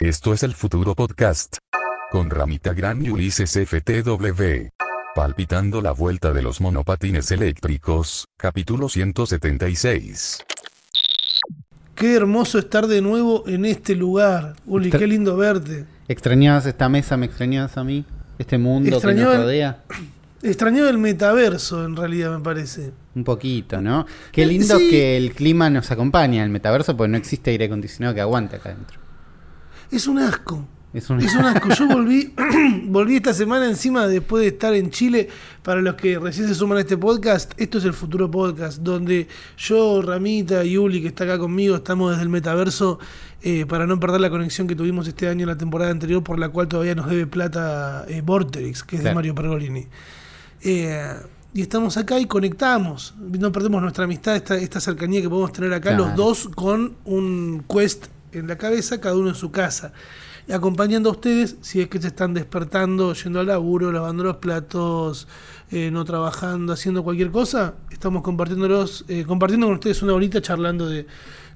Esto es el futuro podcast. Con Ramita Gran y Ulises FTW. Palpitando la vuelta de los monopatines eléctricos, capítulo 176. Qué hermoso estar de nuevo en este lugar. Uli, qué lindo verte. ¿Extrañabas esta mesa? ¿Me extrañabas a mí? ¿Este mundo Extrañaba que el- nos rodea? Extrañaba el metaverso, en realidad, me parece. Un poquito, ¿no? Qué Eh, lindo sí. que el clima nos acompaña en el metaverso, porque no existe aire acondicionado que aguante acá adentro. Es un asco. Es un... Es un asco. Yo volví, volví esta semana encima después de estar en Chile. Para los que recién se suman a este podcast, esto es el futuro podcast, donde yo, Ramita y Uli, que está acá conmigo, estamos desde el metaverso eh, para no perder la conexión que tuvimos este año en la temporada anterior, por la cual todavía nos debe plata eh, Vorterix, que es de. Mario Pergolini. Eh, y estamos acá y conectamos. No perdemos nuestra amistad, esta, esta cercanía que podemos tener acá Claro. los dos con un quest en la cabeza, cada uno en su casa. Acompañando a ustedes si es que se están despertando, yendo al laburo, lavando los platos, eh, no trabajando, haciendo cualquier cosa. Estamos compartiéndolos, eh, compartiendo con ustedes una horita charlando de,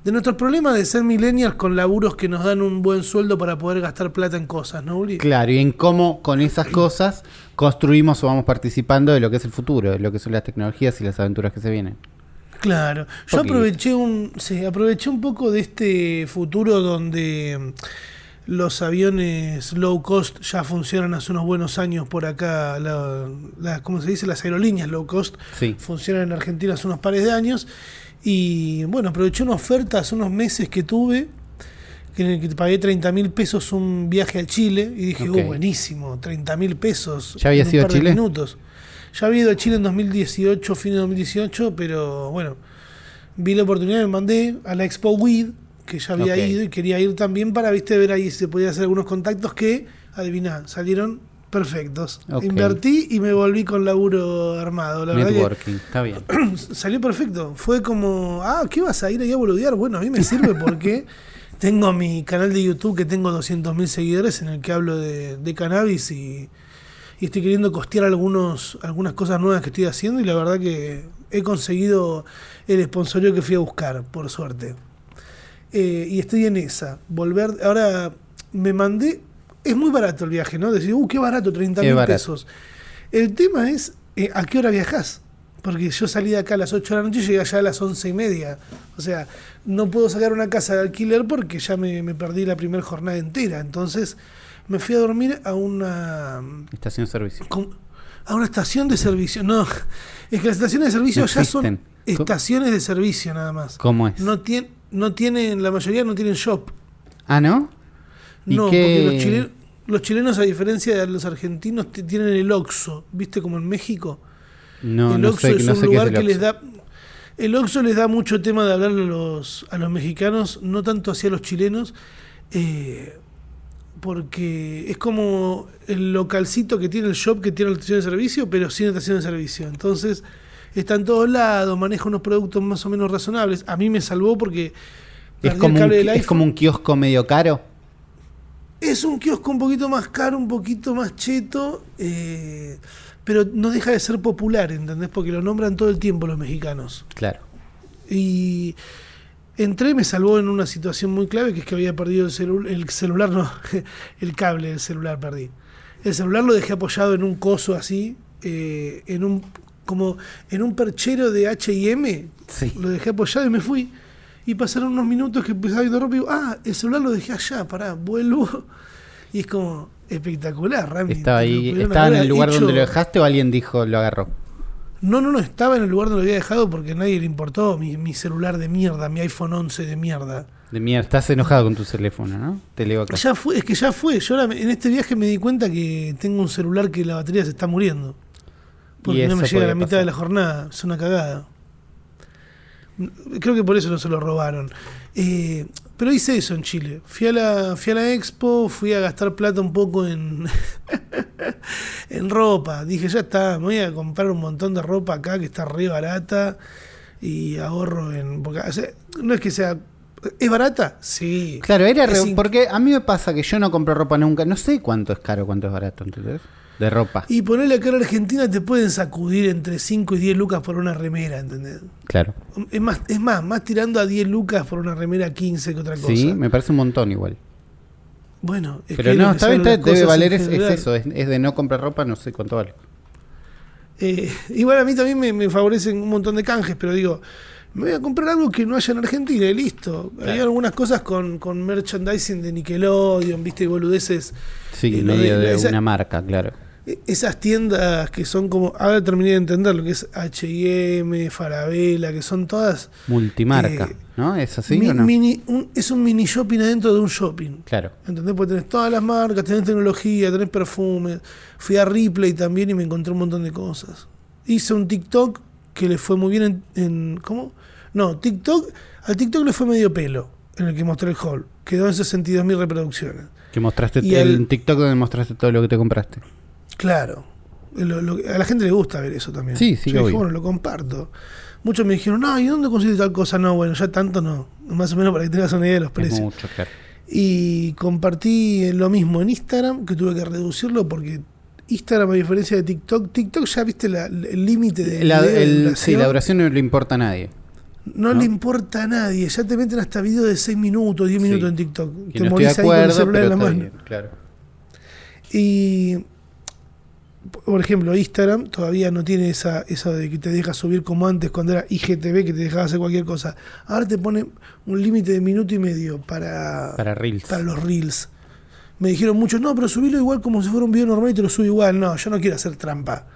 de nuestros problemas de ser millennials con laburos que nos dan un buen sueldo para poder gastar plata en cosas, ¿no, Uli? Claro, y en cómo con esas cosas construimos o vamos participando de lo que es el futuro, de lo que son las tecnologías y las aventuras que se vienen. Claro, yo aproveché un, sí, aproveché un poco de este futuro donde mm, los aviones low cost ya funcionan hace unos buenos años por acá, la, la- ¿cómo se dice? Las aerolíneas low cost Sí. funcionan en Argentina hace unos pares de años y bueno, aproveché una oferta hace unos meses que tuve que en el que pagué 30 mil pesos un viaje a Chile y dije, Ok. oh, buenísimo, 30 mil pesos. ¿Ya habías en un ido a par de Chile? minutos. Ya había ido a Chile en 2018, fin de 2018, pero bueno, vi la oportunidad, me mandé a la Expo WID, que ya había ido y quería ir también para, viste, ver ahí si se podía hacer algunos contactos que, adiviná, salieron perfectos. Invertí y me volví con laburo armado. La verdad que Networking, está bien. salió perfecto. Fue como, ah, ¿qué vas a ir ahí a boludear? Bueno, a mí me sirve porque tengo mi canal de YouTube que tengo 200.000 seguidores en el que hablo de, de cannabis y, y estoy queriendo costear algunos, algunas cosas nuevas que estoy haciendo y la verdad que he conseguido el sponsorio que fui a buscar, por suerte. Eh, y estoy en esa. Volver, ahora me mandé, es muy barato el viaje, ¿no? Decir, uh, qué barato, 30 Qué mil pesos. El tema es, eh, ¿a qué hora viajas? Porque yo salí de acá a las 8 de la noche y llegué allá a las 11 y media. O sea, no puedo sacar una casa de alquiler porque ya me, me perdí la primera jornada entera. Entonces me fui a dormir a una Estación de servicio. a una estación de servicio. No, es que las estaciones de servicio No ya son estaciones de servicio nada más. ¿Cómo es? No, tien- no tienen, la mayoría no tienen shop. Ah, ¿no? ¿Y No, qué? porque los, chile- los chilenos, a diferencia de los argentinos, tienen el OXXO, ¿viste? Como en México. No, el no Oxxo sé, es no un sé qué es lugar el que les da. El Oxxo les da mucho tema de hablar a los, a los mexicanos, no tanto hacia los chilenos, eh, porque es como el localcito que tiene el shop que tiene la estación de servicio, pero sin estación de servicio. Entonces, está en todos lados, maneja unos productos más o menos razonables. A mí me salvó porque Es como, un, es como un kiosco medio caro. Es un kiosco un poquito más caro, un poquito más cheto, eh, pero no deja de ser popular, ¿entendés? Porque lo nombran todo el tiempo los mexicanos. Claro. Y entré, me salvó en una situación muy clave, que es que había perdido el, celu- el celular, no, el cable del celular perdí. El celular lo dejé apoyado en un coso así, eh, en un como en un perchero de H&M, Sí. lo dejé apoyado y me fui. Y pasaron unos minutos que empezaba ropa y digo, ah, el celular lo dejé allá, pará, vuelvo. Y es como espectacular, Rami. Estaba ahí, estaba en el lugar hecho- donde lo dejaste o alguien dijo lo agarró. No, no, no, estaba en el lugar donde lo había dejado porque a nadie le importó mi, mi celular de mierda, mi iPhone 11 de mierda. De mierda, estás enojado con tu teléfono, ¿no? Te leo acá. Ya fue, es que ya fue. Yo ahora en este viaje me di cuenta que tengo un celular que la batería se está muriendo. Porque no me llega a la mitad pasar. de la jornada. Es una cagada. Creo que por eso no se lo robaron. Eh, pero hice eso en Chile. Fui a la, fui a la expo, fui a gastar plata un poco en, en ropa. Dije, ya está, me voy a comprar un montón de ropa acá que está re barata y ahorro en... Porque, o sea, no es que sea... ¿Es barata? Sí. Claro, era re- porque a mí me pasa que yo no compro ropa nunca. No sé cuánto es caro, cuánto es barato, ¿entendés? De ropa. Y ponerle acá en Argentina te pueden sacudir entre 5 y 10 lucas por una remera, ¿entendés? Claro. Es más, es más, más tirando a 10 lucas por una remera 15 que otra cosa. Sí, me parece un montón igual. Bueno, es Pero que no, está bien, debe valer es, eso, es, es de no comprar ropa, no sé cuánto vale. Eh, igual a mí también me, me favorecen un montón de canjes, pero digo, me voy a comprar algo que no haya en Argentina y listo. Hay algunas cosas con, con merchandising de Nickelodeon, viste, y boludeces. Sí, Eh, medio de- de esa- una marca, claro. Esas tiendas que son como, ahora terminé de entender lo que es H&M, Farabella, que son todas Multimarca, Eh, ¿no? ¿Es así mi- o no? mini, un- es un mini shopping adentro de un shopping. Claro. ¿Entendés? Porque tenés todas las marcas, tenés tecnología, tenés perfumes. Fui a Ripley también y me encontré un montón de cosas. Hice un TikTok que le fue muy bien en. en- ¿Cómo? No, TikTok. Al TikTok le fue medio pelo en el que mostré el haul. Quedó en 62.000 reproducciones. Que mostraste Y el el- TikTok donde mostraste todo lo que te compraste. Claro. Lo- lo- a la gente le gusta ver eso también. Sí, sí, Yo dije, obvio. bueno, lo comparto. Muchos me dijeron, no, ¿y dónde consigues tal cosa? No, bueno, ya tanto no. Más o menos para que tengas una idea de los Es precios. mucho, claro. Y compartí lo mismo en Instagram, que tuve que reducirlo porque Instagram, a diferencia de TikTok, TikTok ya viste la- el límite de La- video de el- duración. sí, la duración no le importa a nadie. no, ¿no? le importa a nadie. Ya te meten hasta videos de 6 minutos, 10 Sí. minutos en TikTok. Y te no estoy de morís ahí con el celular en la mano. bien, claro. Y, por ejemplo, Instagram todavía no tiene esa, eso de que te deja subir como antes cuando era IGTV, que te dejaba hacer cualquier cosa. Ahora te pone un límite de minuto y medio para, Para Reels. para los Reels. Me dijeron muchos, no, pero subirlo igual como si fuera un video normal y te lo subo igual. No, yo no quiero hacer trampa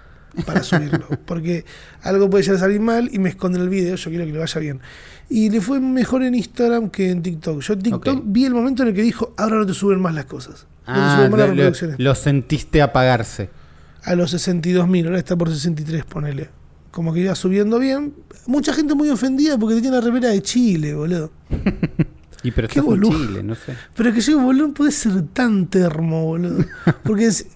para subirlo, porque algo puede llegar a salir mal y me esconden el video, yo quiero que le vaya bien. Y le fue mejor en Instagram que en TikTok. Yo en TikTok Ok. vi el momento en el que dijo, ahora no te suben más las cosas. No te Ah, suben más las lo- reproducciones lo sentiste apagarse. A los 62.000, ahora está por 63, ponele. Como que iba subiendo bien. Mucha gente muy ofendida porque tenía la remera de Chile, boludo. Y pero Qué estás en boludo. Chile, no sé. Pero que yo, boludo, no puede ser tan termo, boludo. Porque es-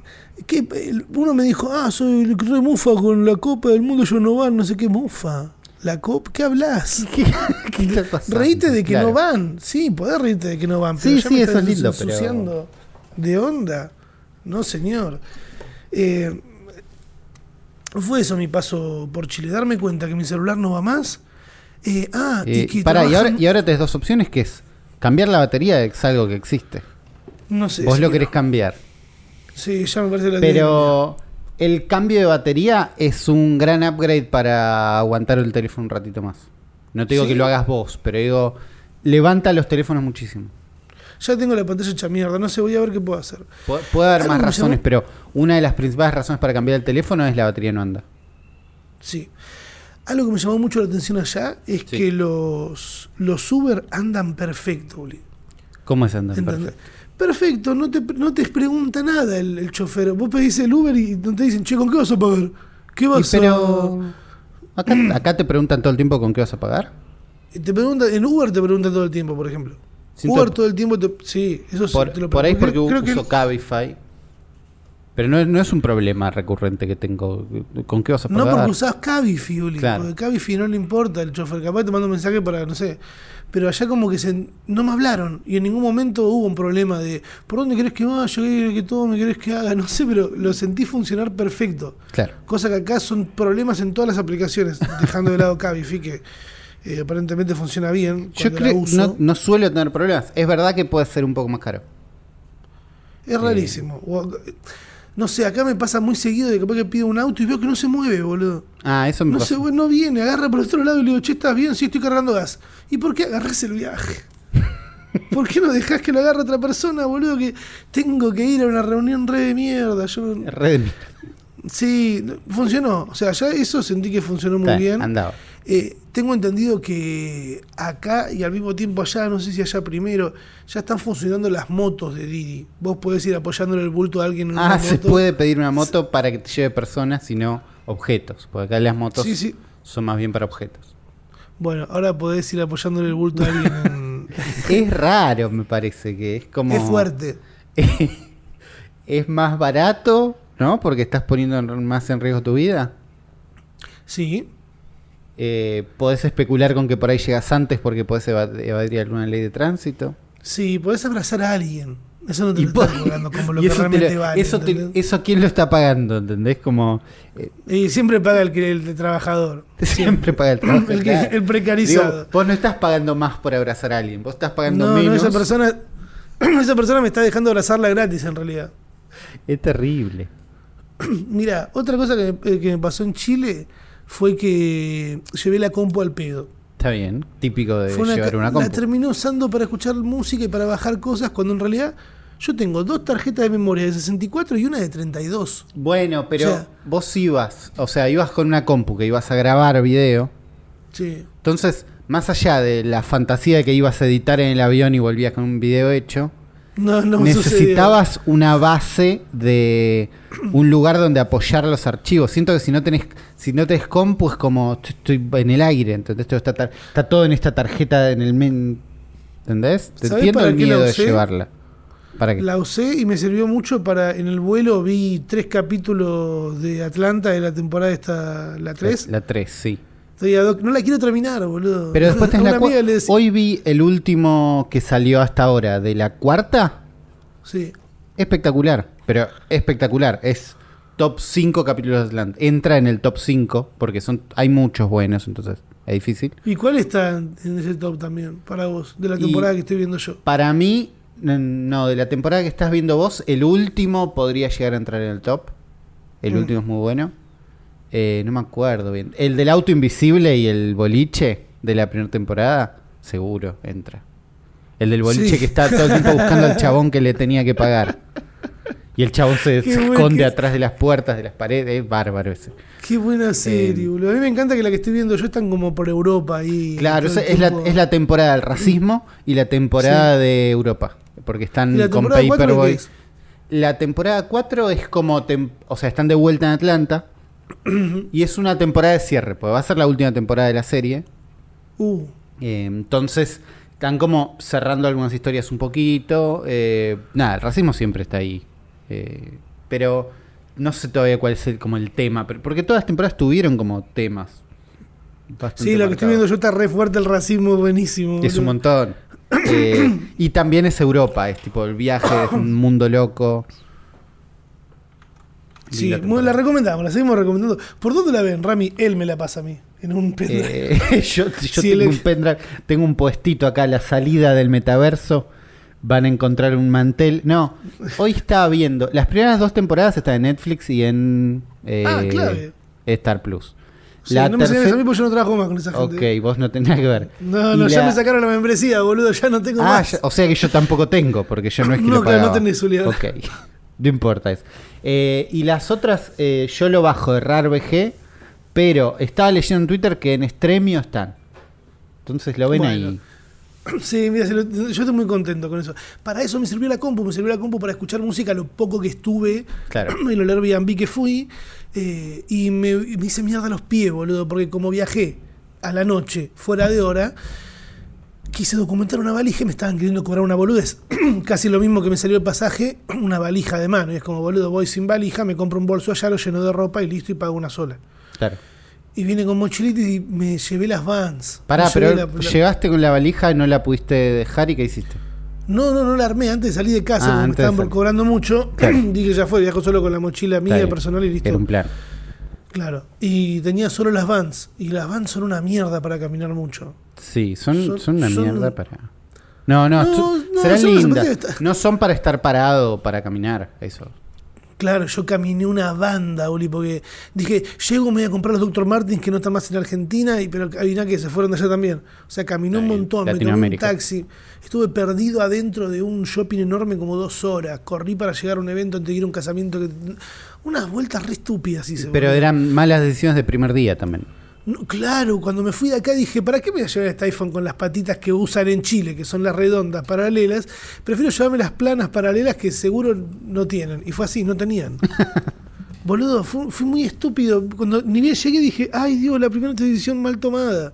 que el- uno me dijo, ah, soy el re mufa con la Copa del Mundo, yo no van, no sé qué mufa. ¿La Copa? ¿Qué hablas? ¿Qué, qué? Reíte de que Claro. no van. Sí, podés reírte de que no van. Sí, Pero ya sí, me eso estás es lindo, pero- de onda. No, señor. Eh, fue eso mi paso por Chile. Darme cuenta que mi celular no va más. Eh, ah, Eh, y que pará, y ahora, y ahora tenés dos opciones que es cambiar la batería, es algo que existe. No sé. Vos lo no. querés cambiar. Sí, ya me parece la Pero el cambio de batería es un gran upgrade para aguantar el teléfono un ratito más. No te digo Sí. que lo hagas vos, pero digo, levanta los teléfonos muchísimo. Ya tengo la pantalla hecha mierda. No sé, voy a ver qué puedo hacer. Pu- puede haber más razones, pero una de las principales razones para cambiar el teléfono es la batería no anda. Sí. Algo que me llamó mucho la atención allá es Sí. que los, los Uber andan perfecto, Uli. ¿Cómo es andar? ¿Entendés? Perfecto. Perfecto, no te, no te pregunta nada el, el chofer. Vos pedís el Uber y no te dicen, che, ¿con qué vas a pagar? ¿Qué Y vas pero acá, acá te preguntan todo el tiempo con qué vas a pagar. a.? Te pregunta, en Uber te preguntan todo el tiempo, por ejemplo. Siento- Uber todo el tiempo te. Sí, eso sí, Por, te lo por ahí porque creo uso Cabify. Pero no, es- no es un problema recurrente que tengo. ¿Con qué vas a No pagar? porque usás Cabify, Uli. Claro. Porque Cabify no le importa el chofer. Capaz te manda un mensaje para, no sé. Pero allá como que se, no me hablaron. Y en ningún momento hubo un problema de ¿por dónde querés que vaya? ¿Qué, que todo me querés que haga? No sé, pero lo sentí funcionar perfecto. Claro. Cosa que acá son problemas en todas las aplicaciones, dejando de lado Cabify, que eh, aparentemente funciona bien. Yo creo uso. no, no suelo tener problemas. Es verdad que puede ser un poco más caro. Es rarísimo. O- no sé, acá me pasa muy seguido de que capaz que pido un auto y veo que no se mueve, boludo. Ah, eso me No pasa. sé, no viene, agarra por el otro lado y le digo, che, ¿estás bien? Sí, estoy cargando gas. ¿Y por qué agarrás el viaje? ¿Por qué no dejás que lo agarre otra persona, boludo? Que tengo que ir a una reunión re de mierda. Yo re de mierda. Sí, funcionó. O sea, ya eso sentí que funcionó muy Está, bien. Andaba. Eh, tengo entendido que acá y al mismo tiempo allá, no sé si allá primero, ya están funcionando las motos de Didi. Vos podés ir apoyándole el bulto a alguien en una Ah, se moto. puede pedir una moto para que te lleve personas y no objetos. Porque acá las motos Sí, sí. son más bien para objetos. Bueno, ahora podés ir apoyándole el bulto a alguien. en- Es raro, me parece que es como. Es fuerte. es más barato, ¿no? Porque estás poniendo en- más en riesgo tu vida. Sí. Eh, podés especular con que por ahí llegas antes porque podés eva- evadir alguna ley de tránsito. Sí, podés abrazar a alguien. Eso no te Y lo están cobrando como lo que te lo- vale. eso, te- ¿entendés? eso quién lo está pagando, ¿entendés? Como eh, Y siempre paga el, trabajador. siempre paga el trabajo. El que- claro. el precarizado. Digo, vos no estás pagando más por abrazar a alguien, vos estás pagando No, menos. no, esa persona esa persona me está dejando abrazarla gratis en realidad. Es terrible. Mira, otra cosa que eh, que me pasó en Chile fue que llevé la compu al pedo. Está bien, típico de Fue llevar una la compu. terminé usando para escuchar música y para bajar cosas, cuando en realidad yo tengo dos tarjetas de memoria de 64 y una de 32. Bueno, pero O sea- vos ibas, o sea, ibas con una compu que ibas a grabar video. Sí. Entonces, más allá de la fantasía de que ibas a editar en el avión y volvías con un video hecho, No, necesitabas una base de un lugar donde apoyar los archivos. Siento que si no tenés, si no tenés compu es como "Estoy- en el aire, ¿entendés? Está, está todo en esta tarjeta en el men, ¿entendés? Te ¿Sabés entiendo el miedo de llevarla. ¿Para qué? La usé y me sirvió mucho para. En el vuelo vi tres capítulos de Atlanta de la temporada esta, la 3. La 3, sí. Estoy a doc- no la quiero terminar, boludo. Pero después tenés la amiga le Hoy vi el último que salió hasta ahora, de la cuarta. Sí. Espectacular, pero espectacular. Es top 5 capítulos de Atlanta. Entra en el top 5 porque son hay muchos buenos, entonces es difícil. ¿Y cuál está en ese top también para vos? De la Y- temporada que estoy viendo yo. Para mí, no, de la temporada que estás viendo vos, el último podría llegar a entrar en el top. El Mm. último es muy bueno. Eh, no me acuerdo bien. El del auto invisible y el boliche de la primera temporada, seguro entra. El del boliche Sí. que está todo el tiempo buscando al chabón que le tenía que pagar. Y el chabón se, esconde atrás de las puertas, de las paredes. Es bárbaro ese. Qué buena serie, Eh, boludo. A mí me encanta que la que estoy viendo yo están como por Europa ahí. Claro, es la, es la temporada del racismo y la temporada de Europa. Porque están ¿Y con Paperboy. es? La temporada 4 es como. tem- o sea, están de vuelta en Atlanta. Y es una temporada de cierre, porque va a ser la última temporada de la serie. Uh, Eh, entonces, están como cerrando algunas historias un poquito. eh, nada, el racismo siempre está ahí. eh, pero no sé todavía cuál es el, como el tema. pero- porque todas las temporadas tuvieron como temas. sí, lo que estoy viendo yo está re fuerte el racismo, buenísimo. Es un montón. Eh, y también es Europa, es tipo el viaje, es un mundo loco. Sí, temporada. la recomendamos, la seguimos recomendando. ¿Por dónde la ven, Rami? Él me la pasa a mí, en un pendrive. Eh, yo yo Sí, tengo el- un pendrive, tengo un puestito acá la salida del metaverso. Van a encontrar un mantel. No, hoy estaba viendo. Las primeras dos temporadas están en Netflix y en eh, Ah, clave. Star Plus. Sí, la no me señales a tercera. mí porque yo no trabajo más con esa gente. Ok, vos no tenés que ver. No, Y no, ya la- me sacaron la membresía, boludo, ya no tengo Ah, más. ya- o sea que yo tampoco tengo, porque yo no es que No, lo claro, no pagaba. tenés, Julián. Ok, no importa eso. Eh, y las otras, eh, yo lo bajo de RARVG, pero estaba leyendo en Twitter que en Stremio están. Entonces lo ven Bueno. ahí. Sí, mira, yo estoy muy contento con eso. Para eso me sirvió la compu, me sirvió la compu para escuchar música lo poco que estuve Claro. en el Airbnb que fui. eh, y me, me hice mierda los pies, boludo, porque como viajé a la noche, fuera de hora, quise documentar una valija y me estaban queriendo cobrar una boludez. Casi lo mismo que me salió el pasaje, una valija de mano. Y es como, boludo, voy sin valija, me compro un bolso allá, lo lleno de ropa y listo y pago una sola. Claro. Y vine con mochilita y me llevé las vans. Pará, Me pero la- llegaste con la valija y no la pudiste dejar y ¿qué hiciste? No, no, no la armé antes de salir de casa, Ah, porque me antes de estaban cobrando mucho. Claro. Dije, ya fue, viajo solo con la mochila mía bien. personal y listo. Era un plan. Claro. Y tenía solo las vans. Y las vans son una mierda para caminar mucho. Sí, son, Son- son una son- mierda para. No, no, No, son- no, serán lindas. No son para estar parado para caminar, eso. Claro, yo caminé una banda, Uli, porque dije, llego, me voy a comprar los Dr. Martins que no están más en Argentina, y pero adivina que se fueron de allá también. O sea, caminé un montón, me tomé un taxi. Estuve perdido adentro de un shopping enorme como dos horas. Corrí para llegar a un evento antes de ir a un casamiento. que Unas vueltas re estúpidas hice. Pero boludo. eran malas decisiones de primer día también. No, claro, cuando me fui de acá dije, ¿para qué me voy a llevar este iPhone con las patitas que usan en Chile, que son las redondas paralelas? Prefiero llevarme las planas paralelas que seguro no tienen. Y fue así, no tenían. Boludo, fui, fui muy estúpido. Cuando ni bien llegué dije, ay Dios, la primera decisión mal tomada.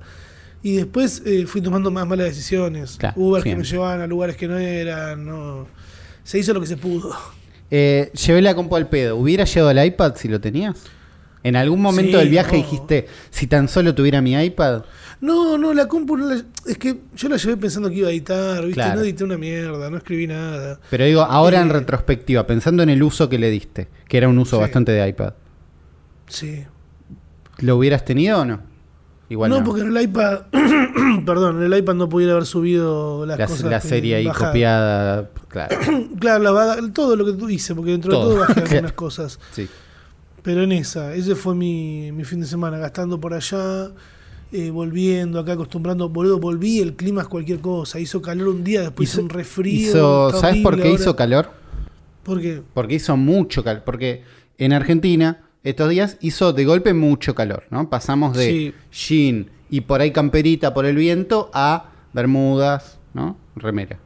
Y después eh, fui tomando más malas decisiones. Claro, Uber que me llevaban a lugares que no eran. No. Se hizo lo que se pudo. Eh, llevé la compu al pedo. ¿Hubiera llevado el iPad si lo tenías? ¿En algún momento Sí, del viaje no. dijiste, si tan solo tuviera mi iPad? No, no, la compu no la- es que yo la llevé pensando que iba a editar, ¿viste? Claro. No edité una mierda, no escribí nada. Pero digo, ahora en Eh, retrospectiva, pensando en el uso que le diste, que era un uso Sí. bastante de iPad, Sí. ¿lo hubieras tenido o no? Igual no, no. porque en el iPad, perdón, en el iPad no pudiera haber subido las la, cosas. la serie ahí copiada, claro. Claro, la todo lo que tú hice, porque dentro Todo. de todo bajé algunas cosas. Sí. Pero en esa, ese fue mi, mi fin de semana, gastando por allá, eh, volviendo acá, acostumbrando, boludo, volví, el clima es cualquier cosa, hizo calor un día, después hizo, Hizo- un resfrío. Hizo- ¿Sabes por qué ahora. hizo calor? ¿Por qué? Porque hizo mucho calor. Porque en Argentina, estos días hizo de golpe mucho calor, ¿no? Pasamos de Sí. jean y por ahí camperita por el viento a bermudas, ¿no? Remera.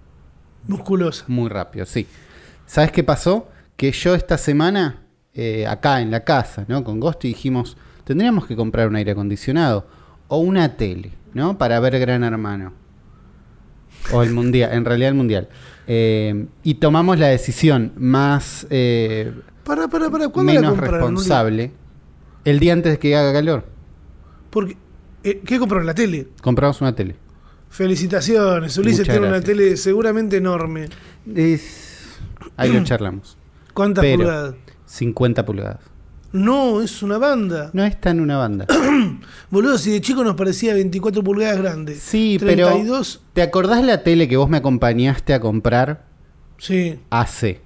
Musculosa. Muy rápido, sí. ¿Sabes qué pasó? Que yo esta semana, eh, acá en la casa, ¿no? Con Gosti dijimos, tendríamos que comprar un aire acondicionado o una tele, ¿no? Para ver Gran Hermano. O el Mundial, en realidad el Mundial. Eh, y tomamos la decisión más eh, Para, para, para, ¿cuándo la menos responsable el día antes de que haga calor. Porque, eh, ¿Qué compraron? La tele. Compramos una tele. Felicitaciones, Ulises Muchas tiene una tele seguramente enorme. Es- Ahí lo charlamos. ¿Cuántas Pero- pulgadas? 50 pulgadas. No, es una banda. No está en una banda. Boludo, si de chico nos parecía 24 pulgadas grande. Sí, 32, pero ¿te acordás la tele que vos me acompañaste a comprar sí, hace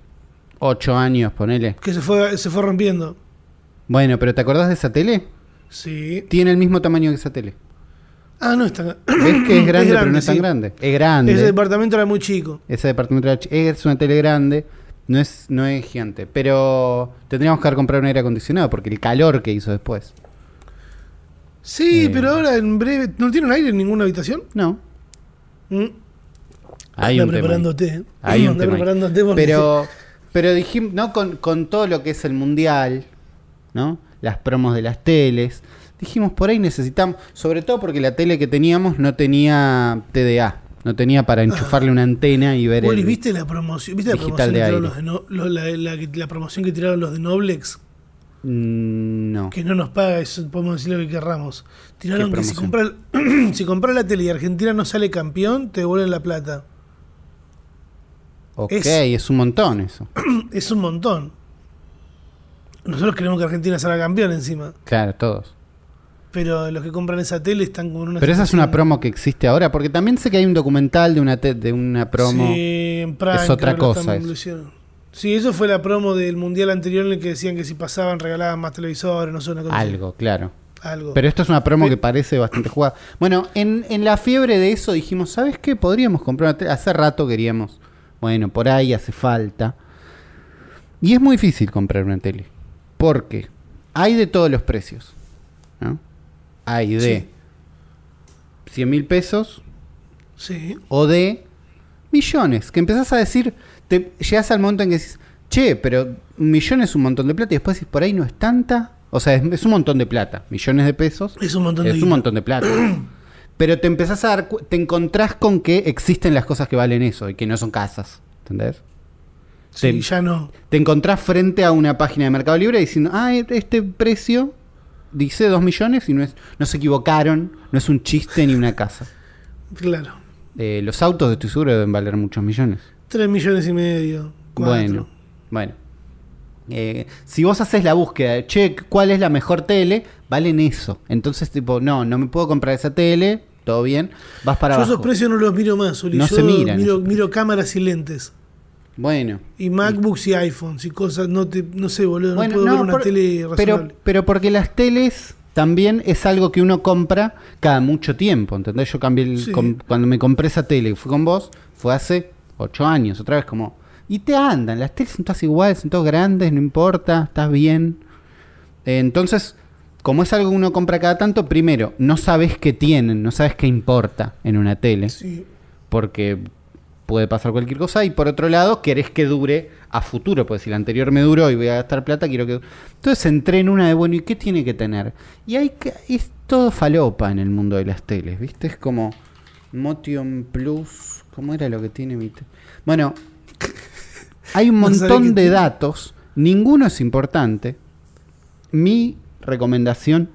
8 años, ponele? que se fue, se fue rompiendo. Bueno, pero ¿te acordás de esa tele? Sí. Tiene el mismo tamaño que esa tele. Ah, no es tan ¿Ves que es grande, pero no es tan grande? Es grande. Ese departamento era muy chico. Ese departamento era ch- es una tele grande, no es, no es gigante. Pero tendríamos que haber comprado un aire acondicionado porque el calor que hizo después. Sí, Eh. pero ahora en breve. ¿No tiene un aire en ninguna habitación? No, Mm. hay Anda un tema. ahí. preparándote. ¿eh? Hay un tema ahí. preparándote porque- Pero, pero dijimos, ¿no? Con, con todo lo que es el mundial, ¿no? Las promos de las teles. Dijimos, por ahí necesitamos, sobre todo porque la tele que teníamos no tenía TDA, no tenía para enchufarle una antena y ver el... ¿viste la promoción? ¿Viste la digital promoción, de aire. los de no- lo- la, la- la promoción que tiraron los de Noblex? Mm, No. Que no nos paga, eso podemos decir lo que querramos. Tiraron ¿Qué que si promoción? compras si compras la tele y Argentina no sale campeón, te devuelven la plata. Ok, es- es un montón eso. Es un montón. Nosotros queremos que Argentina salga campeón encima. Claro, todos. Pero los que compran esa tele están como en una Pero esa es una promo que existe ahora, porque también sé que hay un documental de una, te- de una promo. Sí, en Prime, Es otra cosa eso. Sí, eso fue la promo del mundial anterior en el que decían que si pasaban regalaban más televisores, no sé, una cosa así. Algo, claro. Algo. Pero esto es una promo que parece bastante jugada. Bueno, en, en la fiebre de eso dijimos, ¿sabes qué? Podríamos comprar una tele. Hace rato queríamos. Bueno, por ahí hace falta. Y es muy difícil comprar una tele. Porque hay de todos los precios. ¿no? Hay de Sí. 100 mil pesos sí. o de millones. Que empezás a decir, te llegas al momento en que decís, che, pero un millón es un montón de plata. Y después decís, por ahí no es tanta. O sea, es, es un montón de plata. Millones de pesos. Es un montón de Es un montón de plata. Pero te empezás a dar, te encontrás con que existen las cosas que valen eso y que no son casas. ¿Entendés? Sí, te- ya no. Te encontrás frente a una página de Mercado Libre diciendo, ah, este precio dice 2 millones y no es, no se equivocaron, no es un chiste ni una casa. Claro. Eh, los autos, estoy seguro, deben valer muchos millones. Tres millones y medio. Cuatro. Bueno, bueno. Eh, si vos haces la búsqueda de, che, ¿cuál es la mejor tele? Valen eso. Entonces, tipo, no, no me puedo comprar esa tele, todo bien, vas para Yo abajo. esos precios no los miro más, Uli. No Yo se miran Miro, miro cámaras y lentes. Bueno. Y MacBooks y iPhones y cosas. No, te, no sé, boludo. Bueno, no puedo no, ver una por- tele pero, razonable. pero porque las teles también es algo que uno compra cada mucho tiempo, ¿entendés? Yo cambié el- Sí. com- cuando me compré esa tele y fui con vos, fue hace ocho años, otra vez como... Y te andan, las teles son todas iguales, son todas grandes, no importa, estás bien. Eh, entonces, como es algo que uno compra cada tanto, primero, no sabes qué tienen, no sabes qué importa en una tele Sí. porque puede pasar cualquier cosa. Y por otro lado, querés que dure a futuro, pues si la anterior me duró y voy a gastar plata, quiero que. Entonces entré en una de, bueno, ¿y qué tiene que tener? Y hay que, es todo falopa en el mundo de las teles, ¿viste? Es como Motion Plus, ¿cómo era lo que tiene mi Bueno, hay un montón de datos, ninguno es importante. Mi recomendación,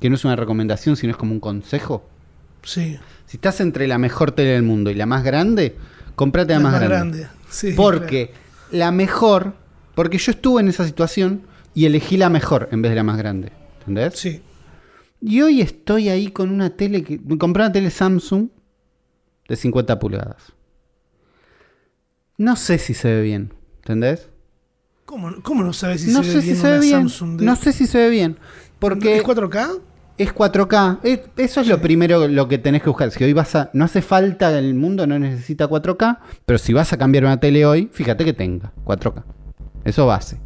que no es una recomendación, sino es como un consejo, Sí. si estás entre la mejor tele del mundo y la más grande, comprate la, La más, más grande. grande. Sí, porque la mejor, porque yo estuve en esa situación y elegí la mejor en vez de la más grande. ¿Entendés? Sí. Y hoy estoy ahí con una tele que. Me compré una tele Samsung de 50 pulgadas. No sé si se ve bien, ¿entendés? ¿Cómo, cómo no sabes si no se sé ve si bien se ve bien. Samsung de- No sé si se ve bien. Porque ¿Es 4K? Es 4K. Es- Eso es lo primero lo que tenés que buscar. Si hoy vas a. No hace falta, el mundo no necesita 4K. Pero si vas a cambiar una tele hoy, fíjate que tenga 4K. Eso base.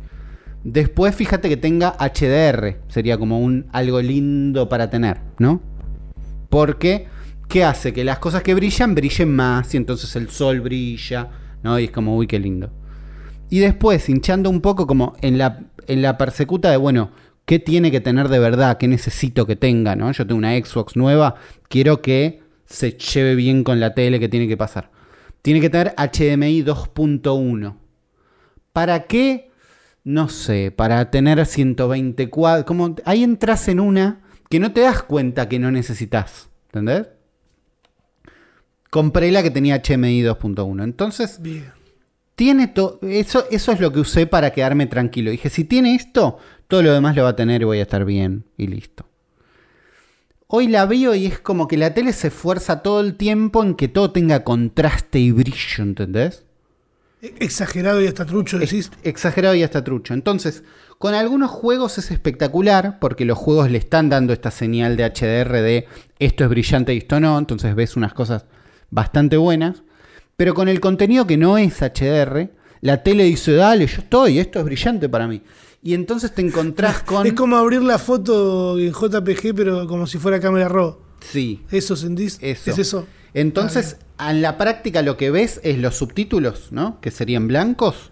Después fíjate que tenga HDR. Sería como un algo lindo para tener, ¿no? Porque, ¿qué hace? Que las cosas que brillan brillen más. Y entonces el sol brilla. ¿No? Y es como, uy, qué lindo. Y después, hinchando un poco como en la, en la persecuta de, bueno, ¿qué tiene que tener de verdad? ¿Qué necesito que tenga? ¿no? Yo tengo una Xbox nueva, quiero que se lleve bien con la tele que tiene que pasar. Tiene que tener HDMI 2.1. ¿Para qué? No sé, para tener 120 cuadros. Como, ahí entras en una que no te das cuenta que no necesitas. ¿Entendés? Compré la que tenía HDMI 2.1. Entonces, Bien. tiene todo. Eso, eso es lo que usé para quedarme tranquilo. Dije, si tiene esto, todo lo demás lo va a tener y voy a estar bien. Y listo. Hoy la veo y es como que la tele se esfuerza todo el tiempo en que todo tenga contraste y brillo, ¿entendés? E- Exagerado y hasta trucho decís. Exagerado y hasta trucho. Entonces, con algunos juegos es espectacular porque los juegos le están dando esta señal de HDR de esto es brillante y esto no. Entonces ves unas cosas bastante buenas. Pero con el contenido que no es HDR, la tele dice, dale, yo estoy, esto es brillante para mí. Y entonces te encontrás con... Es como abrir la foto en JPG, pero como si fuera cámara RAW. Sí, ¿Eso sentís? Eso. Es eso. Entonces, en la práctica lo que ves es los subtítulos, ¿no? Que serían blancos.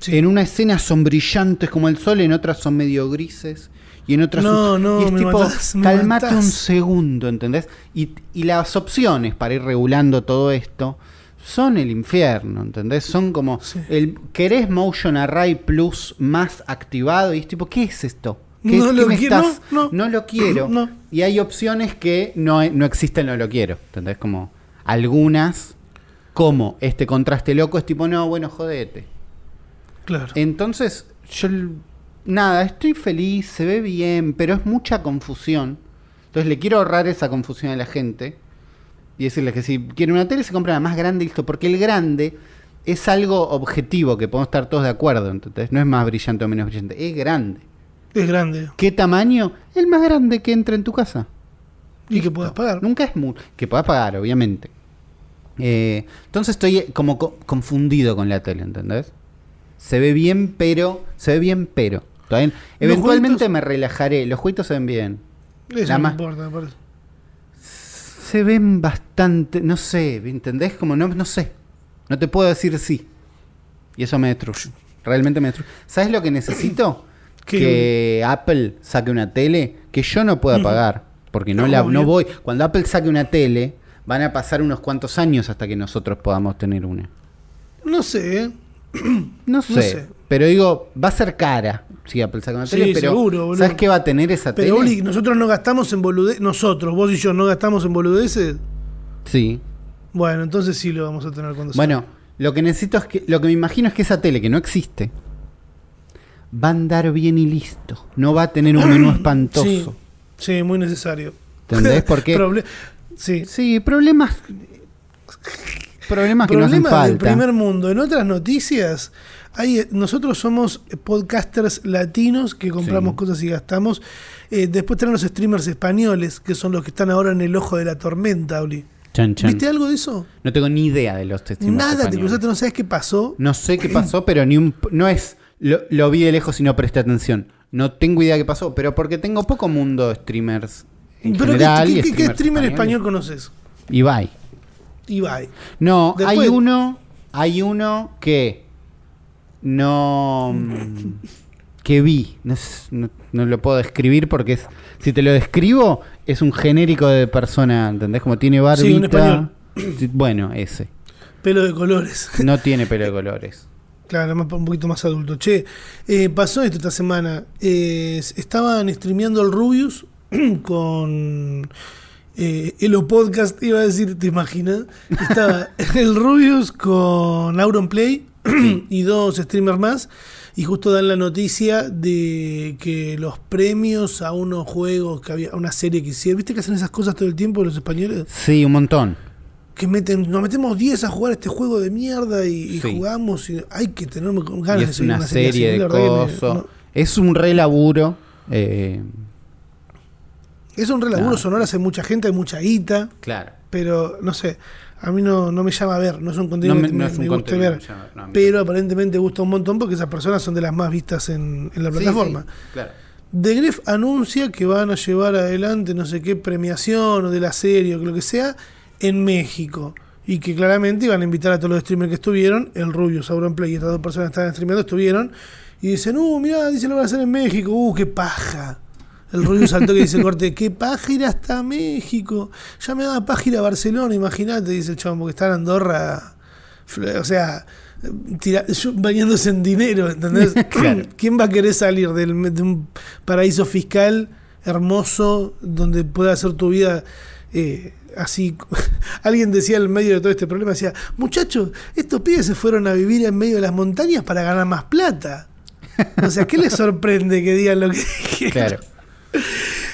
Sí. En una escena son brillantes como el sol, en otras son medio grises. Y en otras No, no, y es me tipo, matás, me calmate matás. un segundo, ¿entendés? Y, y las opciones para ir regulando todo esto son el infierno, ¿entendés? Son como Sí. el querés Motion Array Plus más activado y es tipo, ¿qué es esto? ¿Qué, No qué lo me quiero, estás- no, no. lo quiero. No. Y hay opciones que no, no existen, no lo quiero. ¿Entendés? Como algunas, como este contraste loco, es tipo, no, bueno, jodete. Claro. Entonces, yo, nada, estoy feliz, se ve bien, pero es mucha confusión. Entonces le quiero ahorrar esa confusión a la gente y decirles que si quieren una tele se compra la más grande y listo, porque el grande es algo objetivo que podemos estar todos de acuerdo, ¿entendés? No es más brillante o menos brillante, es grande. Es grande. ¿Qué tamaño? El más grande que entra en tu casa. Y que puedas pagar. Nunca es muy... Que puedas pagar, obviamente. Eh, entonces estoy eh, como co- confundido con la tele, ¿entendés? Se ve bien, pero... Se ve bien, pero... Eventualmente me relajaré. Los jueguitos se ven bien. Eso no importa, me parece. Se ven bastante... No sé, ¿entendés? Como no, no sé. No te puedo decir sí. Y eso me destruye. Realmente me destruye. ¿Sabes lo que necesito? ¿Qué? que Apple saque una tele que yo no pueda pagar. Porque no, No, la, no voy. Cuando Apple saque una tele, van a pasar unos cuantos años hasta que nosotros podamos tener una. No sé. No sé. sé. Pero digo, va a ser cara si Apple saca una Sí, tele. Pero seguro, boludo. ¿sabes qué va a tener esa Pero, tele? Nosotros no gastamos en boludeces. Nosotros, vos y yo, no gastamos en boludeces. Sí. Bueno, entonces sí lo vamos a tener cuando Bueno, lo que necesito es que. Lo que me imagino es que esa tele que no existe. Va a andar bien y listo. No va a tener un menú espantoso. Sí, sí, muy necesario. ¿Entendés? Porque- Proble- sí. Sí, problemas. Problemas que no hacen Problemas del primer mundo. En otras noticias, hay, nosotros somos podcasters latinos que compramos Sí. cosas y gastamos. Eh, después tenemos los streamers españoles, que son los que están ahora en el ojo de la tormenta. Chan, chan. ¿Viste algo de eso? No tengo ni idea de los testimonios. Nada, te cruzaste, no sabes qué pasó. No sé qué pasó, pero ni un. No es. Lo, lo vi de lejos y no presté atención. No tengo idea qué pasó, pero porque tengo poco mundo de streamers en ¿Pero general. qué, qué- qué streamers streamer español conoces? Ibai. Ibai. No, Después- hay uno. Hay uno que. No. mm, que vi. No, es- no- no lo puedo describir porque es. Si te lo describo, es un genérico de persona, ¿entendés? Como tiene barbita. Sí, un español. Sí, Bueno, ese. Pelo de colores. No tiene pelo de colores. Claro, más- un poquito más adulto. Che, eh, pasó esto esta semana. Eh, estaban streameando el Rubius con eh, Elo Podcast, iba a decir, ¿te imaginas? Estaba el Rubius con Auron Play y dos streamers más. Y justo dan la noticia de que los premios a unos juegos que había, a una serie que hicieron, ¿viste que hacen esas cosas todo el tiempo los españoles? Sí, un montón. Que meten, nos metemos 10 a jugar este juego de mierda y, y Sí. jugamos y hay que tener ganas Y de es seguir una serie así, serie de cosas. no. Es un re laburo. eh, Es un relaburo Claro. sonoro, hace mucha gente, hay mucha guita, claro. pero no sé, a mí no, no me llama a ver, no es un contenido No me- que me, no me guste ver. llama- no, pero aparentemente gusta un montón porque esas personas son de las más vistas en, en la plataforma. sí, claro. The Gref anuncia que van a llevar adelante no sé qué premiación o de la serie o lo que sea en México. Y que claramente iban a invitar a todos los streamers que estuvieron, el Rubio, Sauronplay y estas dos personas que estaban streameando estuvieron. Y dicen, uh, mirá, dicen lo van a hacer en México, uh, qué paja. El Rubio saltó que dice corte, qué paja ir hasta México. Ya me daba paja ir a Barcelona, imagínate, dice el chabón, porque está en Andorra. O sea, tira- yo- bañándose en dinero, ¿entendés? Claro. ¿Quién va a querer salir del- de un paraíso fiscal hermoso donde pueda hacer tu vida eh, así? Alguien decía en medio de todo este problema, decía, muchachos, estos pibes se fueron a vivir en medio de las montañas para ganar más plata. O sea, ¿qué les sorprende que digan lo que dijeron? Claro.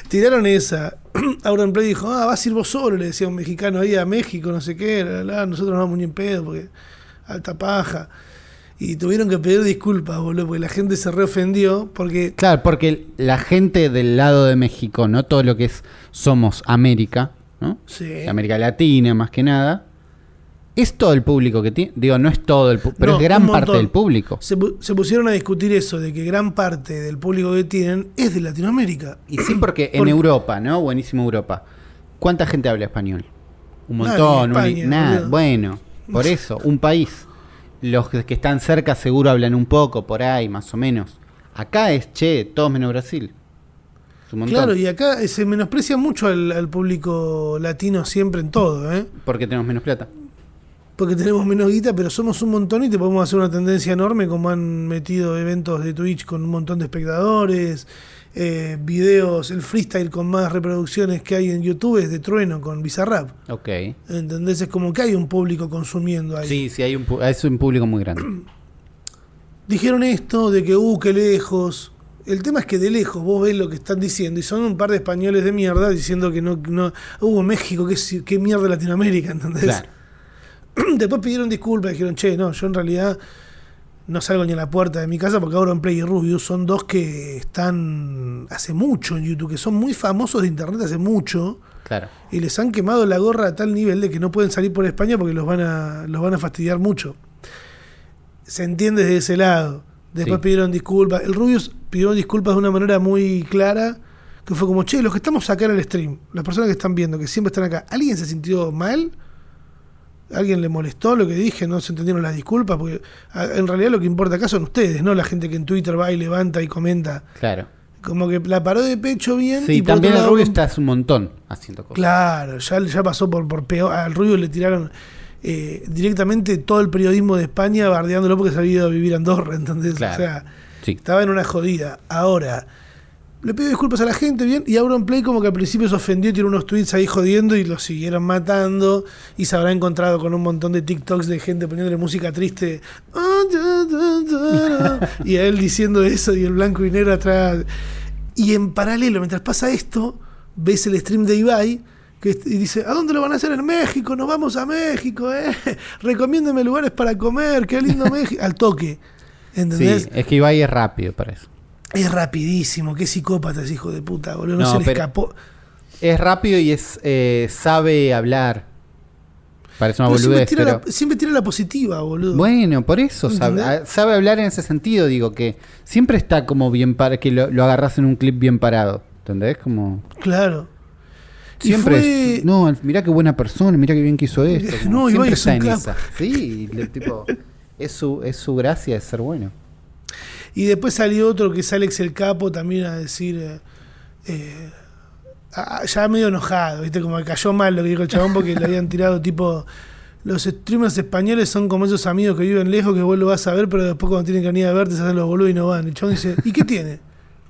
Tiraron esa. Auronplay dijo, ah, vas a ir vos solo, le decía un mexicano ahí a México, no sé qué, la, la, la, nosotros no vamos ni en pedo, porque alta paja. Y tuvieron que pedir disculpas, boludo, porque la gente se reofendió, porque Claro, porque la gente del lado de México, no todo lo que es somos América, ¿no? sí, América Latina más que nada, es todo el público que tiene, digo, no es todo el público, pero No, es gran parte del público. se, pu- se pusieron a discutir eso, de que gran parte del público que tienen es de Latinoamérica. Y sí, porque en Porque- Europa, ¿no? Buenísimo Europa. ¿Cuánta gente habla español? Un montón, España, nada. Bueno, por eso, un país. Los que están cerca seguro hablan un poco, por ahí, más o menos. Acá es, che, todos menos Brasil. Claro, y acá eh, se menosprecia mucho al, al público latino siempre en todo, ¿eh? Porque tenemos menos plata. Porque tenemos menos guita, pero somos un montón y te podemos hacer una tendencia enorme, como han metido eventos de Twitch con un montón de espectadores, eh, videos, el freestyle con más reproducciones que hay en YouTube es de Trueno con Bizarrap. Ok. ¿Entendés? Es como que hay un público consumiendo ahí. Sí, sí, hay un, es un público muy grande. Dijeron esto de que, uh, qué lejos. El tema es que de lejos vos ves lo que están diciendo y son un par de españoles de mierda diciendo que no, no uh, México, qué, qué mierda Latinoamérica, ¿entendés? Claro. Después pidieron disculpas, dijeron, che, no, yo en realidad no salgo ni a la puerta de mi casa porque ahora en Play y Rubius son dos que están hace mucho en YouTube, que son muy famosos de internet hace mucho Claro. y les han quemado la gorra a tal nivel de que no pueden salir por España porque los van a, los van a fastidiar mucho. Se entiende desde ese lado. Después Sí. pidieron disculpas. El Rubius pidió disculpas de una manera muy clara, que fue como, che, los que estamos acá en el stream, las personas que están viendo, que siempre están acá, ¿alguien se sintió mal? ¿Alguien le molestó lo que dije? ¿No se entendieron las disculpas? Porque a- en realidad lo que importa acá son ustedes, no la gente que en Twitter va y levanta y comenta. Claro. Como que la paró de pecho bien. Sí, y también el Rubio está un montón haciendo cosas. Claro, ya, ya pasó por, por peor. Al Rubio le tiraron eh, directamente todo el periodismo de España bardeándolo porque se había ido a vivir a Andorra, ¿entendés? Claro. O sea, Sí. estaba en una jodida. Ahora, le pido disculpas a la gente, bien, y Auronplay como que al principio se ofendió tiró unos tweets ahí jodiendo y lo siguieron matando y se habrá encontrado con un montón de TikToks de gente poniéndole música triste y a él diciendo eso y el blanco y negro atrás. Y en paralelo, mientras pasa esto, ves el stream de Ibai que y dice, ¿a dónde lo van a hacer? En México, nos vamos a México, eh. Recomiéndeme lugares para comer, qué lindo México. Al toque. ¿Entendés? Sí, es que Ibai es rápido para eso. Es rapidísimo, qué psicópata ese hijo de puta, boludo. No, No, se le escapó. Es rápido y es eh, sabe hablar. Parece una Pero siempre, boludez, tira pero... la, siempre tira la positiva, boludo. Bueno, por eso sabe, ¿Entendés? a- sabe hablar en ese sentido, digo que siempre está como bien para que lo, lo agarras en un clip bien parado, ¿entendés? Como Claro. Siempre fue- es, no, mirá qué buena persona, mirá qué bien que hizo esto. como No, siempre es está en capo. esa. Sí, tipo es su es su gracia de ser bueno. Y después salió otro que es Alex el Capo también a decir. eh, eh, a- ya medio enojado, ¿viste? Como que cayó mal lo que dijo el chabón porque le habían tirado tipo. Los streamers españoles son como esos amigos que viven lejos que vos lo vas a ver, pero después cuando tienen que venir a verte se hacen los boludos y no van. El chabón dice, ¿y qué tiene?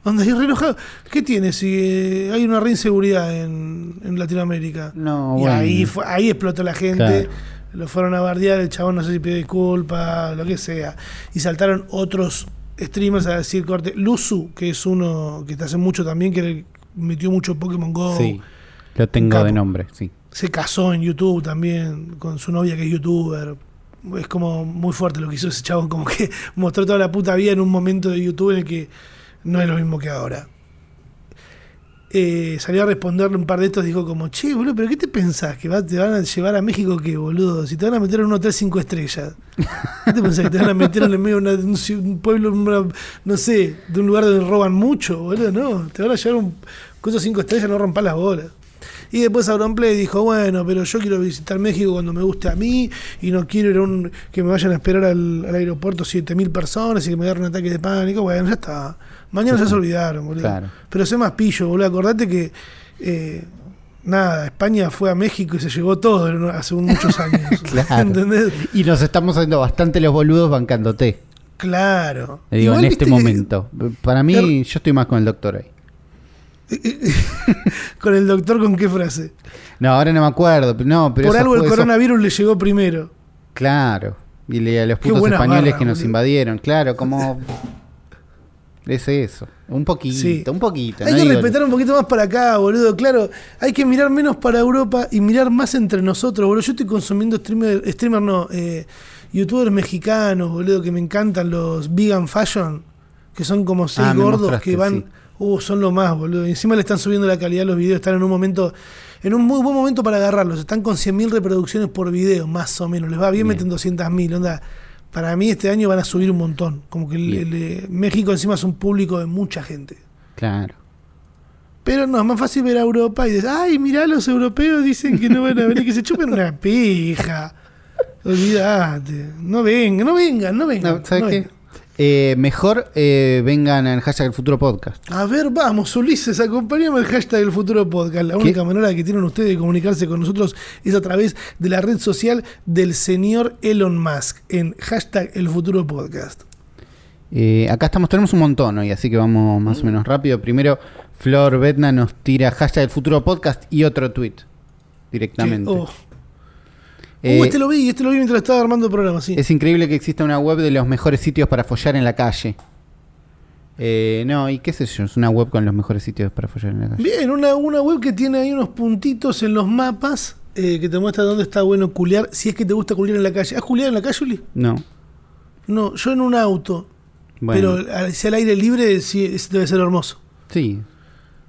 Re enojado. ¿Qué tiene si eh, hay una reinseguridad en, en Latinoamérica? No, y bueno. ahí, fue, ahí explotó la gente. Claro. lo fueron a bardear, el chabón no sé si pidió disculpas, lo que sea. Y saltaron otros streamers a decir corte. Luzu, que es uno que está hace mucho también, que metió mucho Pokémon Go. Sí, lo tengo capo. de nombre, sí. Se casó en YouTube también con su novia que es youtuber. Es como muy fuerte lo que hizo ese chabón, como que mostró toda la puta vida en un momento de YouTube en el que no es lo mismo que ahora. Eh, salió a responderle un par de estos, dijo como, che, boludo, pero ¿qué te pensás? ¿Que te van a llevar a México qué, boludo? Si te van a meter en un hotel cinco estrellas. ¿Qué te pensás? ¿Que te van a meter en el medio de un, un pueblo, no sé, de un lugar donde roban mucho, boludo? No, te van a llevar un cosa cinco estrellas, no rompas las bolas. Y después Auronplay dijo, bueno, pero yo quiero visitar México cuando me guste a mí y no quiero ir a un, que me vayan a esperar al, al aeropuerto 7.000 personas y que me agarren un ataque de pánico. Bueno, ya está. Mañana ya se olvidaron, boludo. Claro. Pero sé más pillo, boludo. Acordate que, eh, nada, España fue a México y se llevó todo hace muchos años. Claro. ¿Entendés? Y nos estamos haciendo bastante los boludos bancándote. Claro. Le digo, Igual en este momento. Para mí, yo estoy más con el doctor ahí. Con el doctor, ¿con qué frase? No, ahora no me acuerdo. No, pero Por algo el coronavirus le llegó primero. Claro. Y le- a los putos españoles barra, que nos boludo. invadieron. Claro, como. Es eso. Un poquito, Sí. un poquito. Hay no que digo- respetar un poquito más para acá, boludo. Claro, hay que mirar menos para Europa y mirar más entre nosotros, boludo. Yo estoy consumiendo streamer, streamer no, eh, youtubers mexicanos, boludo, que me encantan los vegan fashion, que son como seis Ah, gordos que van, sí. uh, son lo más, boludo. Y encima le están subiendo la calidad a los videos, están en un momento, en un muy buen momento para agarrarlos. Están con 100.000 reproducciones por video, más o menos. Les va bien, Bien. meten 200.000, onda. Para mí este año van a subir un montón. Como que el- eh, México encima es un público de mucha gente. Claro. Pero no, es más fácil ver a Europa y decir, ay, mirá, los europeos dicen que no van a venir, que se chupen una pija. Olvídate. No vengan, no vengan, no vengan. No, ¿Sabes no qué? vengan. Eh, mejor eh, vengan al hashtag el futuro podcast. A ver, vamos, Ulises, acompáñame al hashtag del futuro podcast. La ¿Qué? única manera que tienen ustedes de comunicarse con nosotros es a través de la red social del señor Elon Musk en hashtag el futuro podcast. Eh, acá estamos, tenemos un montón hoy, así que vamos más o menos rápido. Primero, Flor Betna nos tira hashtag el futuro podcast y otro tweet directamente. Oh. Eh, Uh, este lo vi, este lo vi mientras estaba armando el programa, sí. Es increíble que exista una web de los mejores sitios para follar en la calle. Eh, no, y qué sé yo, es una web con los mejores sitios para follar en la calle. Bien, una, una web que tiene ahí unos puntitos en los mapas eh, que te muestra dónde está bueno culiar, si es que te gusta culiar en la calle. ¿Has culiado en la calle, Uli? No, No, yo en un auto. bueno, Pero si al aire libre sí, debe ser hermoso. sí,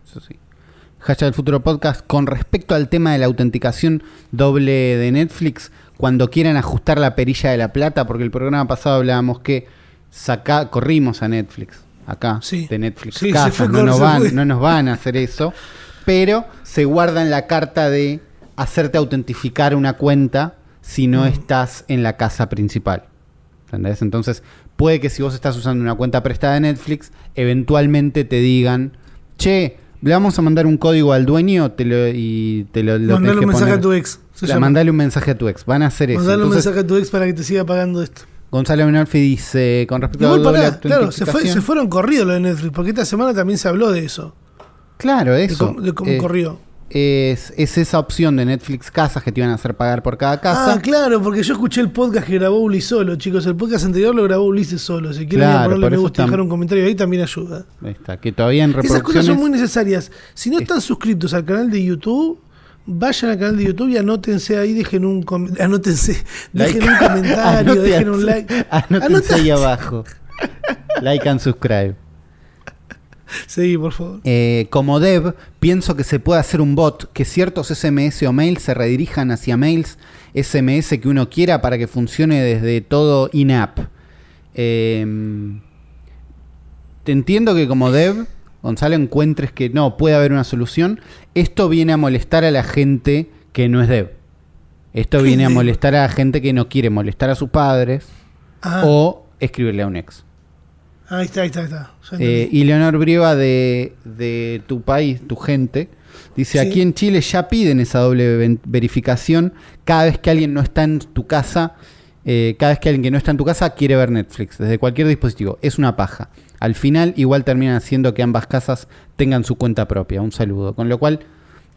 eso sí. Hashtag el futuro podcast. Con respecto al tema de la autenticación doble de Netflix, cuando quieran ajustar la perilla de la plata, porque el programa pasado hablábamos que saca, corrimos a Netflix, acá, Sí. de Netflix Sí, se Casas, fue no, con- nos se van, fue. no nos van a hacer eso, pero se guardan la carta de hacerte autentificar una cuenta si no Mm. estás en la casa principal. ¿Entendés? Entonces, puede que si vos estás usando una cuenta prestada de Netflix, eventualmente te digan, che, le vamos a mandar un código al dueño te lo, y te lo, lo Mandale un mensaje poner. a tu ex. Se La- llama. mandale un mensaje a tu ex. Van a hacer eso. Mandale un Entonces, mensaje a tu ex para que te siga pagando esto. Gonzalo Menolfi dice, con respecto Igual a doble pará, claro, se, fue, se fueron corridos lo de Netflix, porque esta semana también se habló de eso. Claro, De eso. cómo, de cómo Eh, corrió. Es, es esa opción de Netflix Casas que te iban a hacer pagar por cada casa. Ah, claro, porque yo escuché el podcast que grabó Uli solo, chicos. El podcast anterior lo grabó Ulises solo. Si quieren Claro, ponerle me gusta y dejar un comentario ahí, también ayuda. Ahí está, que todavía en Esas cosas son muy necesarias. Si no están suscritos al canal de YouTube, vayan al canal de YouTube y anótense ahí, dejen un com- anótense, dejen un comentario, dejen un like. Anótense ahí abajo. like and subscribe. Sí, por favor. Eh, como dev, pienso que se puede hacer un bot que ciertos SMS o mails se redirijan hacia mails SMS que uno quiera para que funcione desde todo in-app. Eh, te entiendo que como dev, Gonzalo, encuentres que no, puede haber una solución. Esto viene a molestar a la gente que no es dev. Esto ¿Qué viene a molestar a la gente que no quiere molestar a sus padres Ah, o escribirle a un ex. Ahí está, ahí está, ahí está. Eh, y Leonor Brieva de, de tu país, tu gente, dice, Sí. aquí en Chile ya piden esa doble verificación cada vez que alguien no está en tu casa, eh, cada vez que alguien que no está en tu casa quiere ver Netflix, desde cualquier dispositivo. Es una paja. Al final igual terminan haciendo que ambas casas tengan su cuenta propia. Un saludo. Con lo cual,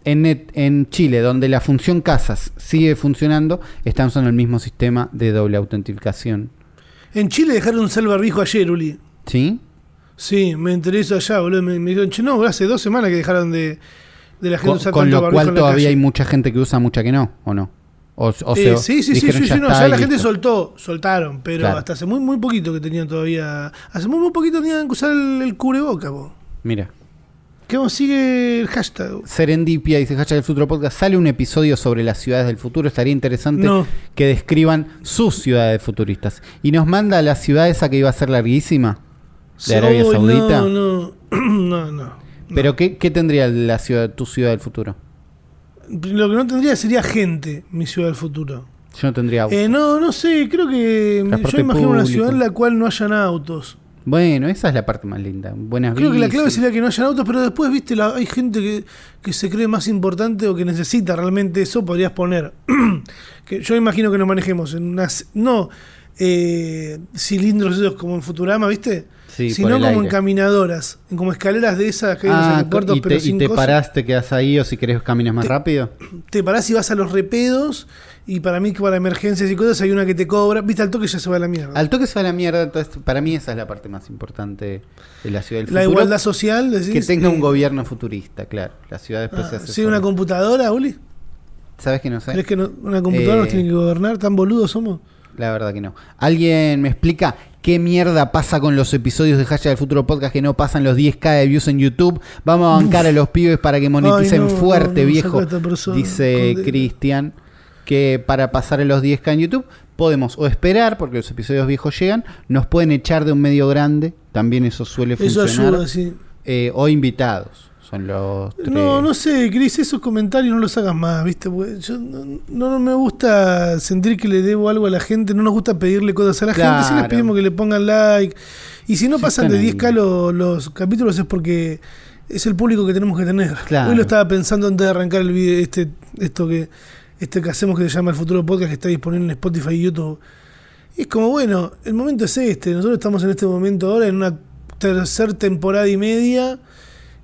En, net- en Chile, donde la función casas sigue funcionando, están usando el mismo sistema de doble autentificación. En Chile dejaron un el barbijo ayer, Uli. ¿Sí? Sí, me enteré eso allá, boludo. Me, me dijeron, che, no, boludo, hace dos semanas que dejaron de, de la gente Con, usar con tanto lo cual en la todavía calle. hay mucha gente que usa, mucha que no, ¿o no? O, o Eh, sí, sí, sí, sí, sí, "Ya no, ya la gente listo". soltó, soltaron, pero Claro. hasta hace muy muy poquito que tenían todavía, hace muy muy poquito tenían que usar el, el cubreboca, po. Mira. ¿Qué vamos? Sigue el hashtag. Serendipia dice Hashtag del Futuro Podcast. Sale un episodio sobre las ciudades del futuro. Estaría interesante No. que describan sus ciudades futuristas. Y nos manda a la ciudad esa que iba a ser larguísima. De Arabia Saudita. No, no, no, no. Pero ¿qué, qué tendría la ciudad, tu ciudad del futuro? Lo que no tendría sería gente, mi ciudad del futuro. Yo no tendría. Eh, no, no sé, creo que yo Transporte imagino una ciudad en la cual no hayan autos. Bueno, esa es la parte más linda. Buenas Creo que la clave sería que no hayan autos, pero después, viste, la- hay gente que, que se cree más importante o que necesita realmente eso, podrías poner. que yo imagino que nos manejemos en unas. No eh, cilindros esos como en Futurama, ¿viste? Sí, Sino como aire. encaminadoras, como escaleras de esas que hay en los Ah, aeropuertos, y pero te, y sin te cosas. parás, te quedas ahí o si querés caminas más Te- rápido. Te parás y vas a los repedos. Y para mí, que para emergencias y cosas, hay una que te cobra. Viste, al toque ya se va a la mierda. Al toque se va a la mierda, entonces para mí esa es la parte más importante de la ciudad del la futuro. igualdad social, decís. Que tenga un Eh, gobierno futurista, claro. La ciudad después se ah, hace ¿Sí, una computadora, Uli? ¿Sabes que no sé? ¿Crees que no- una computadora nos Eh, tiene que gobernar? ¿Tan boludos somos? La verdad que no. ¿Alguien me explica qué mierda pasa con los episodios de Hashtag del Futuro Podcast que no pasan los 10k de views en YouTube? Vamos a bancar a los pibes para que moneticen Ay, no, fuerte, no, viejo. Dice. Cristian que para pasar a los 10k en YouTube podemos o esperar, porque los episodios viejos llegan, nos pueden echar de un medio grande, también eso suele Eso funcionar, ayuda, sí. eh, o invitados. Son los tres. No, no sé, Cris, esos comentarios no los hagas más, ¿viste? Porque yo no, no- me gusta sentir que le debo algo a la gente, no nos gusta pedirle cosas a la gente, si les pedimos que le pongan like. Y si no Sí, pasan de están 10k ahí. lo- los capítulos es porque es el público que tenemos que tener. Claro. Hoy lo estaba pensando antes de arrancar el video, este, esto que, este que hacemos que se llama El Futuro Podcast, que está disponible en Spotify y YouTube. Y es como, bueno, el momento es este. Nosotros estamos en este momento ahora en una tercera temporada y media.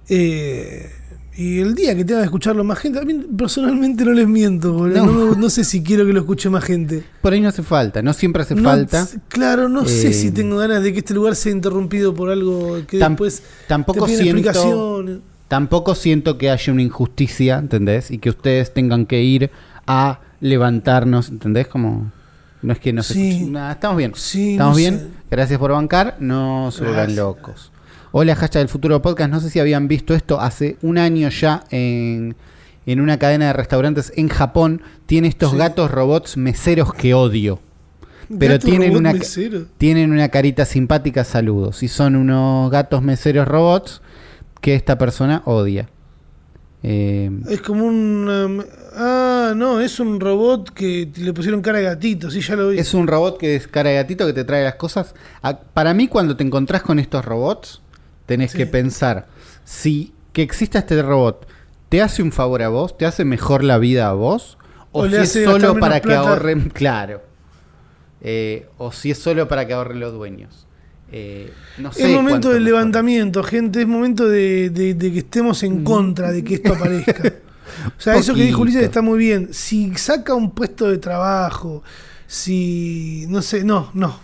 Eh, y el día que tenga que escucharlo más gente, a mí personalmente no les miento, boludo. No. No, no sé si quiero que lo escuche más gente. Por ahí no hace falta, no siempre hace No, falta. claro, no sé Eh, si tengo ganas de que este lugar sea interrumpido por algo que Tam- después tampoco te siento-. Tampoco siento que haya una injusticia, ¿entendés? Y que ustedes tengan que ir a levantarnos, ¿entendés? Como no es que no se escuche- Nada, estamos bien. Sí, estamos bien. sé. Gracias por bancar. No se vuelvan locos. Hola, hashtag del futuro podcast. No sé si habían visto esto hace un año ya en, en una cadena de restaurantes en Japón. Tiene estos Sí. gatos robots meseros que odio. Pero Gato tienen una, mesero. tienen una carita simpática, saludos. Y son unos gatos meseros robots que esta persona odia. Eh, Es como un. ah, no, es un robot que le pusieron cara de gatito, sí, ya lo vi. es un robot que es cara de gatito que te trae las cosas. A- para mí, cuando te encontrás con estos robots, tenés Sí. que pensar si que exista este robot te hace un favor a vos, te hace mejor la vida a vos, o, si es solo para que ahorren, claro, Eh, o si es solo para que ahorren los dueños. Eh, no sé es momento del levantamiento, gente. Es momento de, de- de que estemos en contra de que esto aparezca. O sea, eso que dijo. Ulises está muy bien. Si saca un puesto de trabajo, si. No sé, no, no.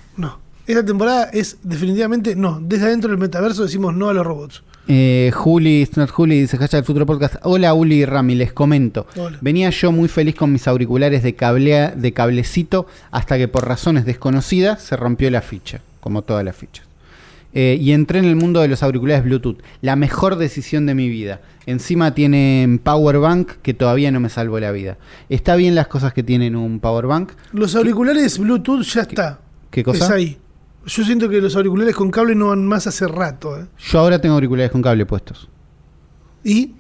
Esta temporada es definitivamente no. Desde adentro del metaverso decimos no a los robots. Eh, Juli, it's not Juli, dice hashtag del futuro podcast. Hola Uli y Rami, les comento. Hola. Venía yo muy feliz con mis auriculares de, cablea, de cablecito hasta que por razones desconocidas se rompió la ficha, como todas las fichas. Eh, y entré en el mundo de los auriculares Bluetooth. La mejor decisión de mi vida. Encima tienen Power Bank que todavía no me salvó la vida. Está bien las cosas que tienen un Power Bank. Los auriculares Bluetooth ya está. ¿Qué cosa? Es ahí. Yo siento que los auriculares con cable no van más hace rato. ¿eh? Yo ahora tengo auriculares con cable puestos. Y.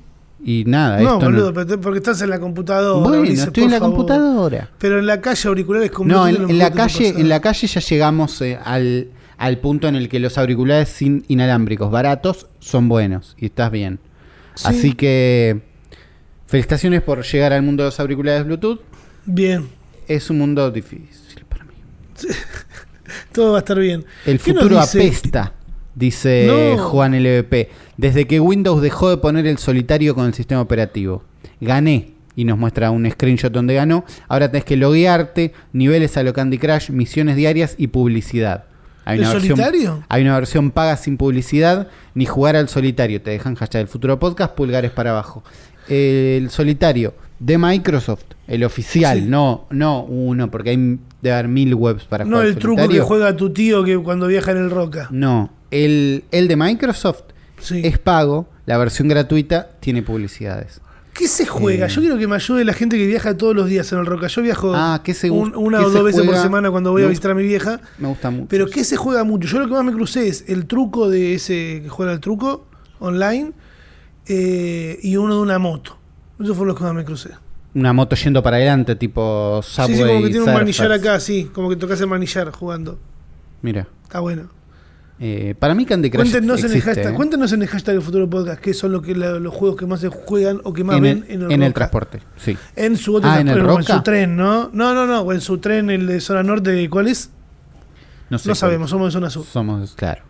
Y nada, no, esto boludo, no. porque estás en la computadora. Bueno, estoy en la favor. computadora. Pero en la calle auriculares con No, en, la calle, en la calle ya llegamos eh, al, al punto en el que los auriculares sin inalámbricos baratos son buenos y estás bien. Sí. Así que felicitaciones por llegar al mundo de los auriculares Bluetooth. Bien. Es un mundo difícil para mí. Todo va a estar bien. El ¿Qué nos futuro dice? apesta, dice No. Juan LVP, desde que Windows dejó de poner el solitario con el sistema operativo. gané. Y nos muestra un screenshot donde ganó. Ahora tenés que loguearte, niveles a lo Candy Crush, misiones diarias y publicidad. Hay ¿El una versión- solitario? hay una versión paga sin publicidad, ni jugar al solitario. Te dejan hashtag el futuro podcast, pulgares para abajo. El solitario de Microsoft, el oficial, Sí. no, no uno, porque hay debe haber mil webs para No jugar el al truco que juega tu tío que cuando viaja en el Roca. No, el, el de Microsoft Sí. es pago, la versión gratuita tiene publicidades. ¿Qué se juega? Eh. Yo quiero que me ayude la gente que viaja todos los días en el Roca. Yo viajo Ah, ¿qué se- un- una qué o dos veces por semana cuando voy a visitar a mi vieja. Me gusta mucho. Pero ¿qué se juega mucho? Yo lo que más me crucé es el truco de ese que juega el truco online eh, y uno de una moto. Esos fueron los que más me crucé. Una moto yendo para adelante, tipo Subway sí, sí, como que tiene un manillar acá, sí. Como que tocas el manillar jugando. Mira, Está bueno. eh, para mí Candy Crush Cuéntenos en, el existe, hashtag, ¿eh? cuéntenos en el hashtag del futuro podcast qué son lo que, la- los juegos que más se juegan o que más en, ven el, en el, en el transporte, sí. En su otro Ah, ¿en el transporte, o en su tren, ¿no? No, no, no. O en su tren, el de zona norte, ¿cuál es? No, sé No cuál. sabemos, somos de zona sur. Somos, claro.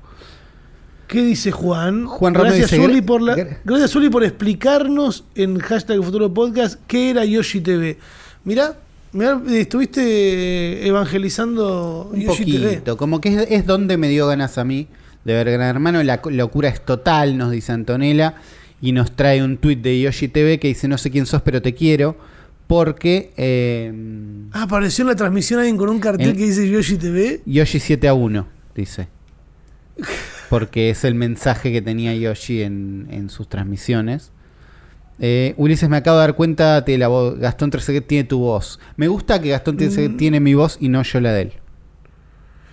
¿Qué dice Juan? Juan gracias, Zuli, por la, gra- gracias, Zuli, por explicarnos en hashtag Futuro Podcast qué era Yoshi TV. Mirá, mirá, estuviste evangelizando Un Yoshi TV. poquito, como que es, es donde me dio ganas a mí de ver Gran Hermano. La locura es total, nos dice Antonella. Y nos trae un tuit de Yoshi TV que dice: No sé quién sos, pero te quiero. Porque eh, Ah, apareció en la transmisión alguien con un cartel que dice Yoshi TV. Yoshi 7 a 1, dice. Porque es el mensaje que tenía Yoshi en, en sus transmisiones. Eh, Ulises, me acabo de dar cuenta de la voz. Gastón Trezeguet tiene tu voz. Me gusta que Gastón Trezeguet Mm. tiene mi voz y no yo la de él.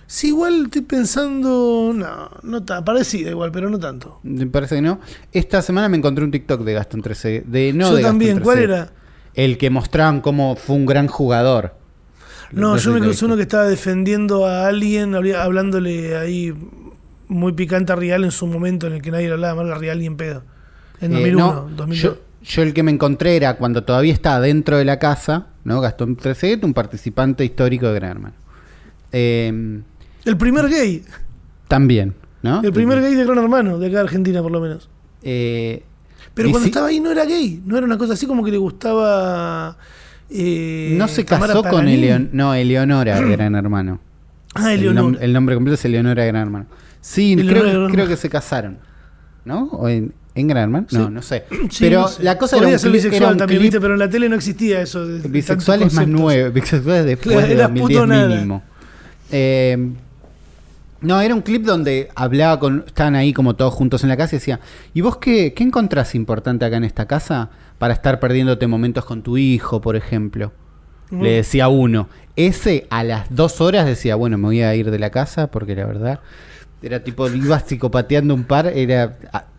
Sí, igual estoy pensando. No, no tan. Parecida igual, pero no tanto. Me parece que no. Esta semana me encontré un TikTok de Gastón Trezeguet. De, no Yo de Gastón también. ¿Cuál era? El que mostraban cómo fue un gran jugador. No, yo me crucé uno que estaba defendiendo a alguien, hablándole ahí muy picante a Real en su momento en el que nadie le hablaba mal a Real ni en pedo. En Eh, 2001, no, 2002. yo, yo el que me encontré era cuando todavía estaba dentro de la casa, ¿no? Gastón Trezeguet, un participante histórico de Gran Hermano. Eh, El primer gay. también, ¿no? El primer gay de Gran Hermano, de acá de Argentina por lo menos. Eh, Pero cuando si- estaba ahí no era gay, no era una cosa así como que le gustaba. eh, no se casó con. Eleon no, Eleonora, Gran Hermano. Ah, El, Eleonora. nom- el nombre completo es Eleonora Gran Hermano. Sí, creo, que se casaron. ¿No? ¿O en, en Gran Hermano? No, Sí. no sé. Sí, Pero no sé. la cosa era Podía un, ser bisexual era un también, clip- ¿viste? pero en la tele no existía eso. de- Bisexual es más nuevo. Bisexual es después Claro, de era 2010 puto nada. mínimo. Eh, no, era un clip donde hablaba con. Estaban ahí como todos juntos en la casa y decía: ¿Y vos qué, qué encontrás importante acá en esta casa para estar perdiéndote momentos con tu hijo, por ejemplo? Le decía uno. Ese a las dos horas decía: Bueno, me voy a ir de la casa porque la verdad. Era tipo, iba psicopateando un par, era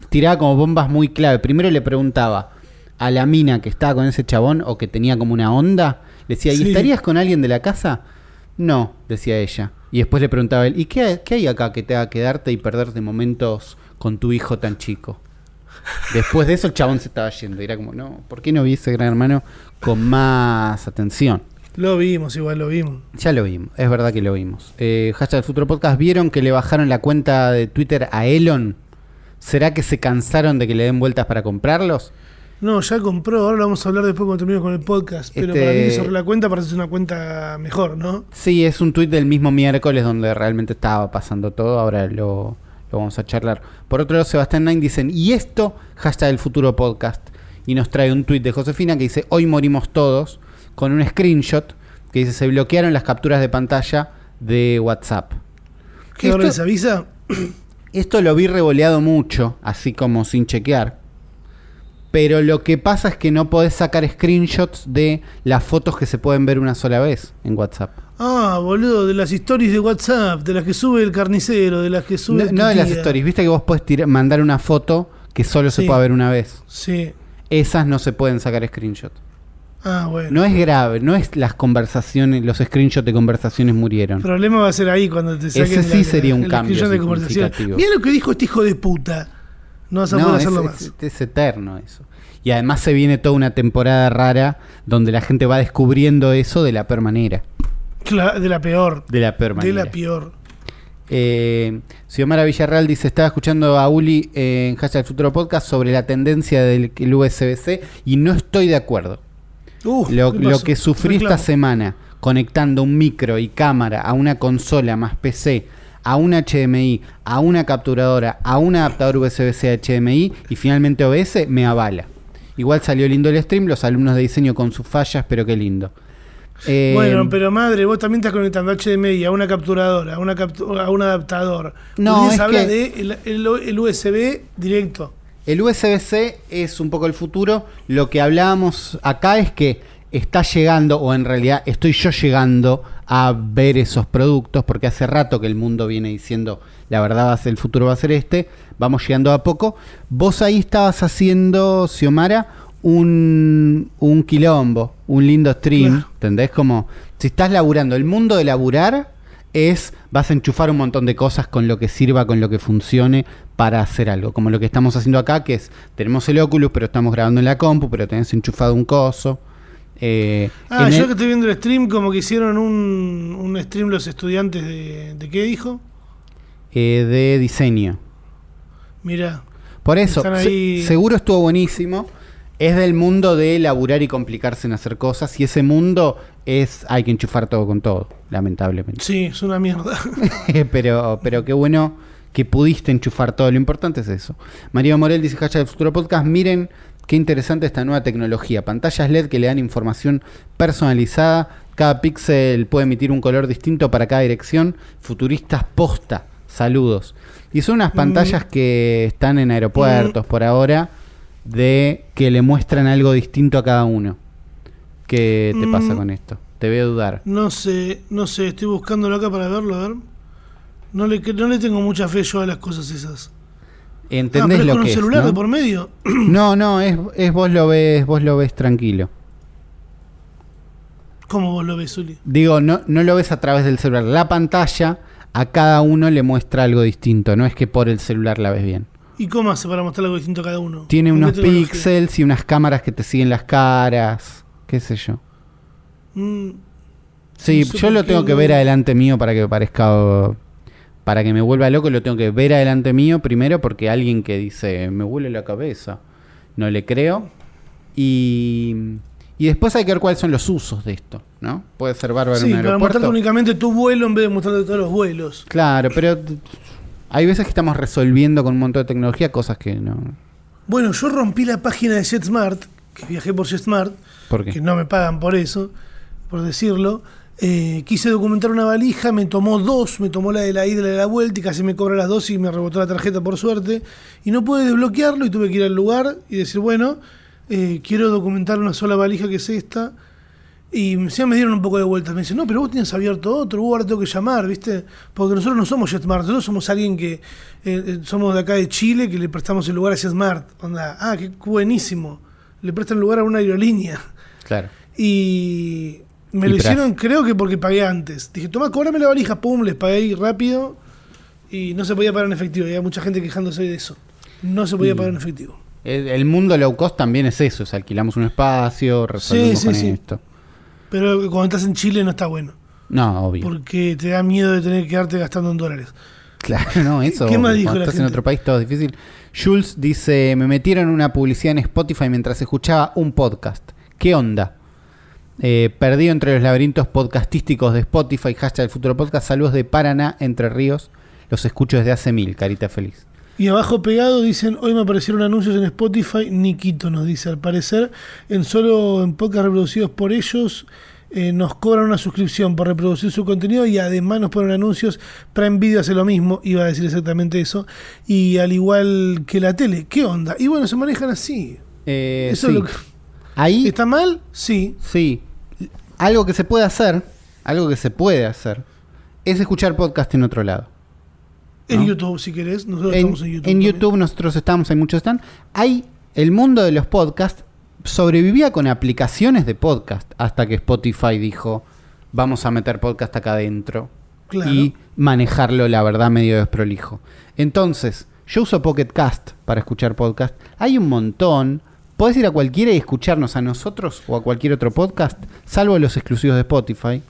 tiraba como bombas muy clave. Primero le preguntaba a la mina que estaba con ese chabón o que tenía como una onda, le decía, ¿y estarías con alguien de la casa? No, decía ella. Y después le preguntaba a él, ¿y qué, qué hay acá que te haga quedarte y perderte momentos con tu hijo tan chico? Después de eso el chabón se estaba yendo. Y era como, no, ¿por qué no vi ese gran hermano con más atención? Lo vimos, igual lo vimos. Ya lo vimos, es verdad que lo vimos. Eh, hashtag Futuro Podcast, ¿vieron que le bajaron la cuenta de Twitter a Elon? ¿Será que se cansaron de que le den vueltas para comprarlos? No, ya compró, ahora lo vamos a hablar después cuando terminemos con el podcast. Pero Este- para mí que cerró la cuenta hacerse una cuenta mejor, ¿no? Sí, es un tuit del mismo miércoles donde realmente estaba pasando todo, ahora lo, lo vamos a charlar. Por otro lado, Sebastián Nine dicen, ¿y esto? Hashtag el futuro podcast. Y nos trae un tuit de Josefina que dice, hoy morimos todos, con un screenshot que dice, se bloquearon las capturas de pantalla de WhatsApp. ¿Qué Esto- les avisa? Esto lo vi revoleado mucho, así como sin chequear. Pero lo que pasa es que no podés sacar screenshots de las fotos que se pueden ver una sola vez en WhatsApp. Ah, boludo, de las stories de WhatsApp, de las que sube el carnicero, de las que sube. No, no de las stories, viste que vos podés tirar- mandar una foto que solo se Sí. puede ver una vez. Sí. Esas no se pueden sacar screenshot. Ah, bueno. No es grave, no es las conversaciones, los screenshots de conversaciones murieron. El problema va a ser ahí cuando te saquen Ese sí la- sería un el cambio de conversación. Mira lo que dijo este hijo de puta. No vas a No, poder es, hacerlo es- más. es eterno eso. Y además se viene toda una temporada rara donde la gente va descubriendo eso de la peor manera. Cla- de la peor. De la peor De manera. la peor. Eh, Xiomara Villarreal dice, estaba escuchando a Uli en Hashtag Futuro Podcast sobre la tendencia del el USB-C y no estoy de acuerdo. Uf, Lo, que sufrí esta semana conectando un micro y cámara a una consola más PC, a un HDMI, a una capturadora, a un adaptador USB-C a HDMI y finalmente OBS me avala. Igual salió lindo el stream, los alumnos de diseño con sus fallas, pero qué lindo. Eh, Bueno, pero madre, vos también estás conectando HDMI a una capturadora, a, una captu- a un adaptador. No, es habla que- de el, el- el USB directo. El USB-C es un poco el futuro. Lo que hablábamos acá es que está llegando, o en realidad estoy yo llegando a ver esos productos, porque hace rato que el mundo viene diciendo, la verdad va a ser, el futuro va a ser este, vamos llegando a poco. Vos ahí estabas haciendo, Xiomara, un, un quilombo, un lindo stream, Claro. ¿entendés? Como, si estás laburando, el mundo de laburar es vas a enchufar un montón de cosas con lo que sirva, con lo que funcione para hacer algo. Como lo que estamos haciendo acá, que es, tenemos el Oculus, pero estamos grabando en la compu, pero tenés enchufado un coso. Eh, Ah, yo el- que estoy viendo el stream, como que hicieron un, un stream los estudiantes de. ¿De qué dijo? eh, de diseño. Mira. Por eso, se- seguro estuvo buenísimo. Es del mundo de laburar y complicarse en hacer cosas. Y ese mundo es, hay que enchufar todo con todo, lamentablemente. Sí, es una mierda. pero, pero qué bueno que pudiste enchufar todo. Lo importante es eso. María Morel dice, hashtag del futuro podcast, miren qué interesante esta nueva tecnología. Pantallas LED que le dan información personalizada. Cada píxel puede emitir un color distinto para cada dirección. Futuristas posta. Saludos. Y son unas pantallas que están en aeropuertos por ahora de que le muestran algo distinto a cada uno. ¿Qué te pasa Mm. con esto? Te veo dudar. No sé, no sé, estoy buscándolo acá para verlo, a ver. No le, no le tengo mucha fe yo a las cosas esas. Ah, ¿Entendés pero es lo con un que es? celular ¿no? de por medio. No, no, es, es vos lo ves, vos lo ves tranquilo. ¿Cómo vos lo ves, Uli? Digo, no, no lo ves a través del celular. La pantalla a cada uno le muestra algo distinto. No es que por el celular la ves bien. ¿Y cómo hace para mostrar algo distinto a cada uno? Tiene ¿Con unos píxeles y unas cámaras que te siguen las caras. Qué sé yo. Mm, Sí, No sé yo lo tengo que ver adelante mío para que me parezca. Para que me vuelva loco, lo tengo que ver adelante mío primero porque alguien que dice me huele la cabeza, no le creo. Y, y después hay que ver cuáles son los usos de esto, ¿no? Puede ser bárbaro sí, en un para aeropuerto. mostrarte únicamente tu vuelo en vez de mostrarte todos los vuelos. Claro, pero hay veces que estamos resolviendo con un montón de tecnología cosas que no. Bueno, yo rompí la página de JetSmart, que viajé por JetSmart. Que no me pagan por eso, por decirlo. Eh, quise documentar una valija, me tomó dos, me tomó la de la ida y la de la vuelta y casi me cobra las dos y me rebotó la tarjeta por suerte. Y no pude desbloquearlo y tuve que ir al lugar y decir, bueno, eh, quiero documentar una sola valija que es esta. Y ya me dieron un poco de vueltas. Me dicen, no, pero vos tienes abierto otro, vos ahora tengo que llamar, ¿viste? Porque nosotros no somos JetSmart, nosotros somos alguien que eh, eh, somos de acá de Chile, que le prestamos el lugar a JetSmart. Onda, ah, qué buenísimo. Le prestan lugar a una aerolínea. Claro. Y me Y lo hicieron, creo que porque pagué antes. Dije, toma, cobrame la valija, pum, les pagué ahí rápido. Y no se podía pagar en efectivo. Y había mucha gente quejándose de eso. No se podía Y- pagar en efectivo. El, mundo low cost también es eso, es alquilamos un espacio, resolvemos sí, con sí. esto. Pero cuando estás en Chile no está bueno. No, obvio. Porque te da miedo de tener que quedarte gastando en dólares. Claro, no, eso. ¿Qué más dijo cuando la estás en otro país todo es difícil. Jules dice, me metieron una publicidad en Spotify mientras escuchaba un podcast. ¿Qué onda? Eh, perdido entre los laberintos podcastísticos de Spotify, hashtag el futuro podcast, saludos de Paraná, Entre Ríos. Los escucho desde hace mil, carita feliz. Y abajo pegado dicen, hoy me aparecieron anuncios en Spotify, Nikito nos dice, al parecer, en solo en podcast reproducidos por ellos, eh, nos cobran una suscripción por reproducir su contenido y además nos ponen anuncios. Prime Video hace lo mismo, iba a decir exactamente eso, y al igual que la tele, ¿qué onda? Y bueno, se manejan así. Eh, Eso sí. es lo que- Ahí, ¿Está mal? Sí. sí. Algo que se puede hacer, algo que se puede hacer, es escuchar podcast en otro lado. En. YouTube, si querés. Nosotros en, estamos en YouTube. en también. YouTube nosotros estamos, hay muchos están. Hay el mundo de los podcasts sobrevivía con aplicaciones de podcast hasta que Spotify dijo vamos a meter podcast acá adentro Claro. y manejarlo la verdad medio desprolijo. Entonces yo uso Pocket Cast para escuchar podcast. Hay un montón. Podés ir a cualquiera y escucharnos a nosotros o a cualquier otro podcast, salvo los exclusivos de Spotify.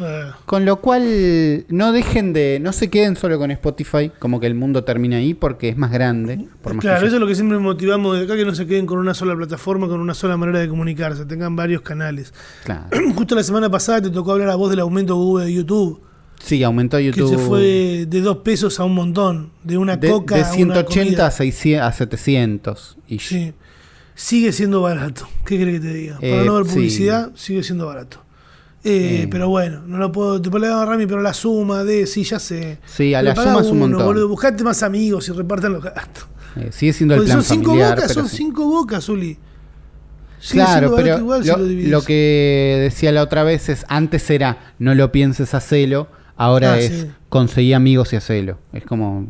Eh, Con lo cual, no dejen de. No se queden solo con Spotify, como que el mundo termina ahí, porque es más grande. Por más claro, eso es lo que siempre motivamos de acá, que no se queden con una sola plataforma, con una sola manera de comunicarse, tengan varios canales. Claro. Justo la semana pasada te tocó hablar a vos del aumento hubo de YouTube, Sí, aumentó YouTube. que se fue de dos pesos a un montón, de una de, coca de a una 180 a, 600, a 700. Y Sí. Sigue siendo barato. ¿Qué crees que te diga? Para Eh, no ver sí. publicidad, sigue siendo barato. Eh, Eh. Pero bueno, no lo puedo. Te puedo Rami, pero la suma de. Sí, ya sé. Sí, a la suma es un montón. Boludo, buscate más amigos y repartan los gastos. Eh, sigue siendo el Porque plan son cinco familiar. bocas, son sí. cinco bocas, Uli. Sigue Claro, pero igual si lo, dividís. lo que decía la otra vez es, antes era no lo pienses, hacelo, ahora Ah, es sí. conseguí amigos y hacelo. Es como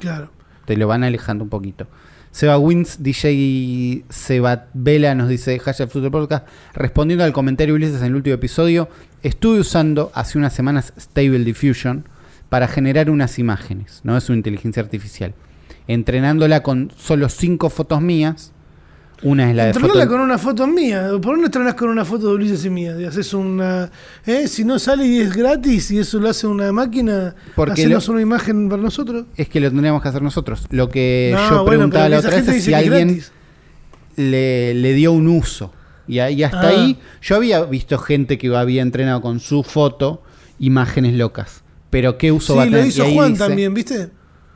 Claro. te lo van alejando un poquito. Seba Wins, DJ Seba Vela nos dice, hashtag Fútbol Podcast, respondiendo al comentario Ulises en el último episodio, estuve usando hace unas semanas Stable Diffusion para generar unas imágenes, no es una inteligencia artificial, entrenándola con solo cinco fotos mías. Una es la de foto- con una foto mía. ¿Por qué no estrenás con una foto de Ulises y mía? Y haces una. ¿eh? Si no sale y es gratis y eso lo hace una máquina, Porque hacenos lo- una imagen para nosotros. Es que lo tendríamos que hacer nosotros. Lo que No, yo bueno, preguntaba la otra vez es si alguien le, le dio un uso. Y, ahí- y hasta Ah. ahí yo había visto gente que había entrenado con su foto imágenes locas. Pero qué uso va a Sí, tener. lo hizo Juan dice- también, ¿viste?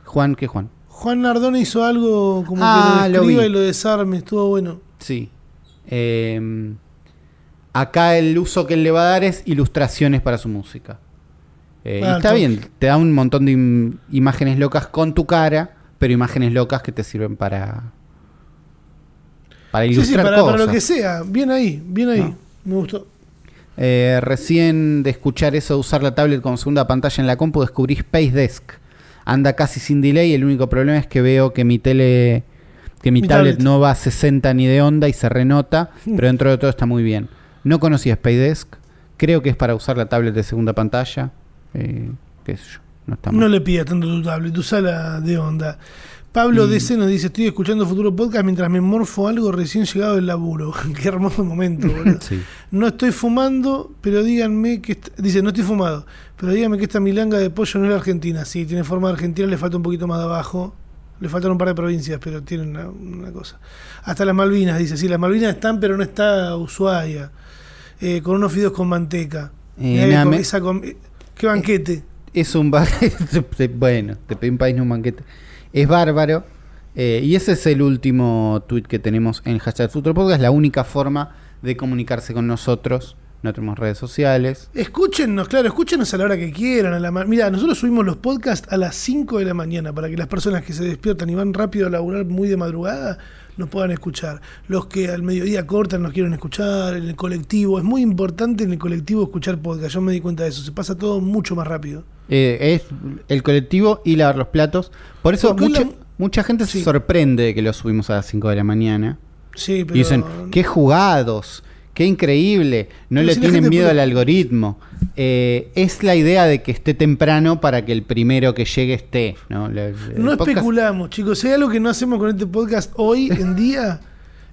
Juan, ¿qué Juan? Juan Nardone hizo algo como Ah, que lo lo escriba vi. y lo desarme, estuvo bueno. Sí. Eh, acá el uso que él le va a dar es ilustraciones para su música. Eh, y Ah, está bien, te da un montón de im- imágenes locas con tu cara, pero imágenes locas que te sirven para para Sí, sí, ilustrar para, cosas. para lo que sea. Bien ahí, bien ahí. No. Me gustó. Eh, recién de escuchar eso de usar la tablet como segunda pantalla en la compu, descubrí Space Desk. Anda casi sin delay. El único problema es que veo que mi tele, que mi, Mi tablet, tablet. no va a 60 ni de onda y se renota, pero dentro de todo está muy bien. No conocía Space Desk. Creo que es para usar la tablet de segunda pantalla. Eh, qué sé yo. No está mal. No le pidas tanto tu tablet, usala de onda. Pablo DC nos dice, estoy escuchando Futuro Podcast mientras me morfo algo recién llegado del laburo. Qué hermoso momento, boludo. Sí. No estoy fumando, pero díganme que... Dice, no estoy fumado, pero díganme que esta milanga de pollo no es la Argentina. Sí, tiene forma de Argentina, le falta un poquito más de abajo. Le faltan un par de provincias, pero tienen una, una cosa. Hasta las Malvinas, dice. Sí, las Malvinas están, pero no está Ushuaia. Eh, con unos fideos con manteca. Eh, nada, esa eh, ¡Qué banquete! Es un banquete. bueno, te pedí un país, no un banquete. Es bárbaro. Eh, y ese es el último tweet que tenemos en hashtag Futuro Podcast. La única forma de comunicarse con nosotros. No tenemos redes sociales. Escúchenos, claro, escúchenos a la hora que quieran. A la Mira, nosotros subimos los podcasts a las 5 de la mañana para que las personas que se despiertan y van rápido a laburar muy de madrugada nos puedan escuchar. Los que al mediodía cortan nos quieren escuchar, en el colectivo. Es muy importante en el colectivo escuchar podcast. Yo me di cuenta de eso. Se pasa todo mucho más rápido. Eh, es el colectivo y lavar los platos. Por eso mucha, la- mucha gente Sí. se sorprende de que lo subimos a las 5 de la mañana. Sí, pero. Y dicen, qué jugados, qué increíble, no Pero le si tienen miedo puede- al algoritmo. Eh, es la idea de que esté temprano para que el primero que llegue esté. No, No podcast- especulamos, chicos. Si hay algo que no hacemos con este podcast hoy en día,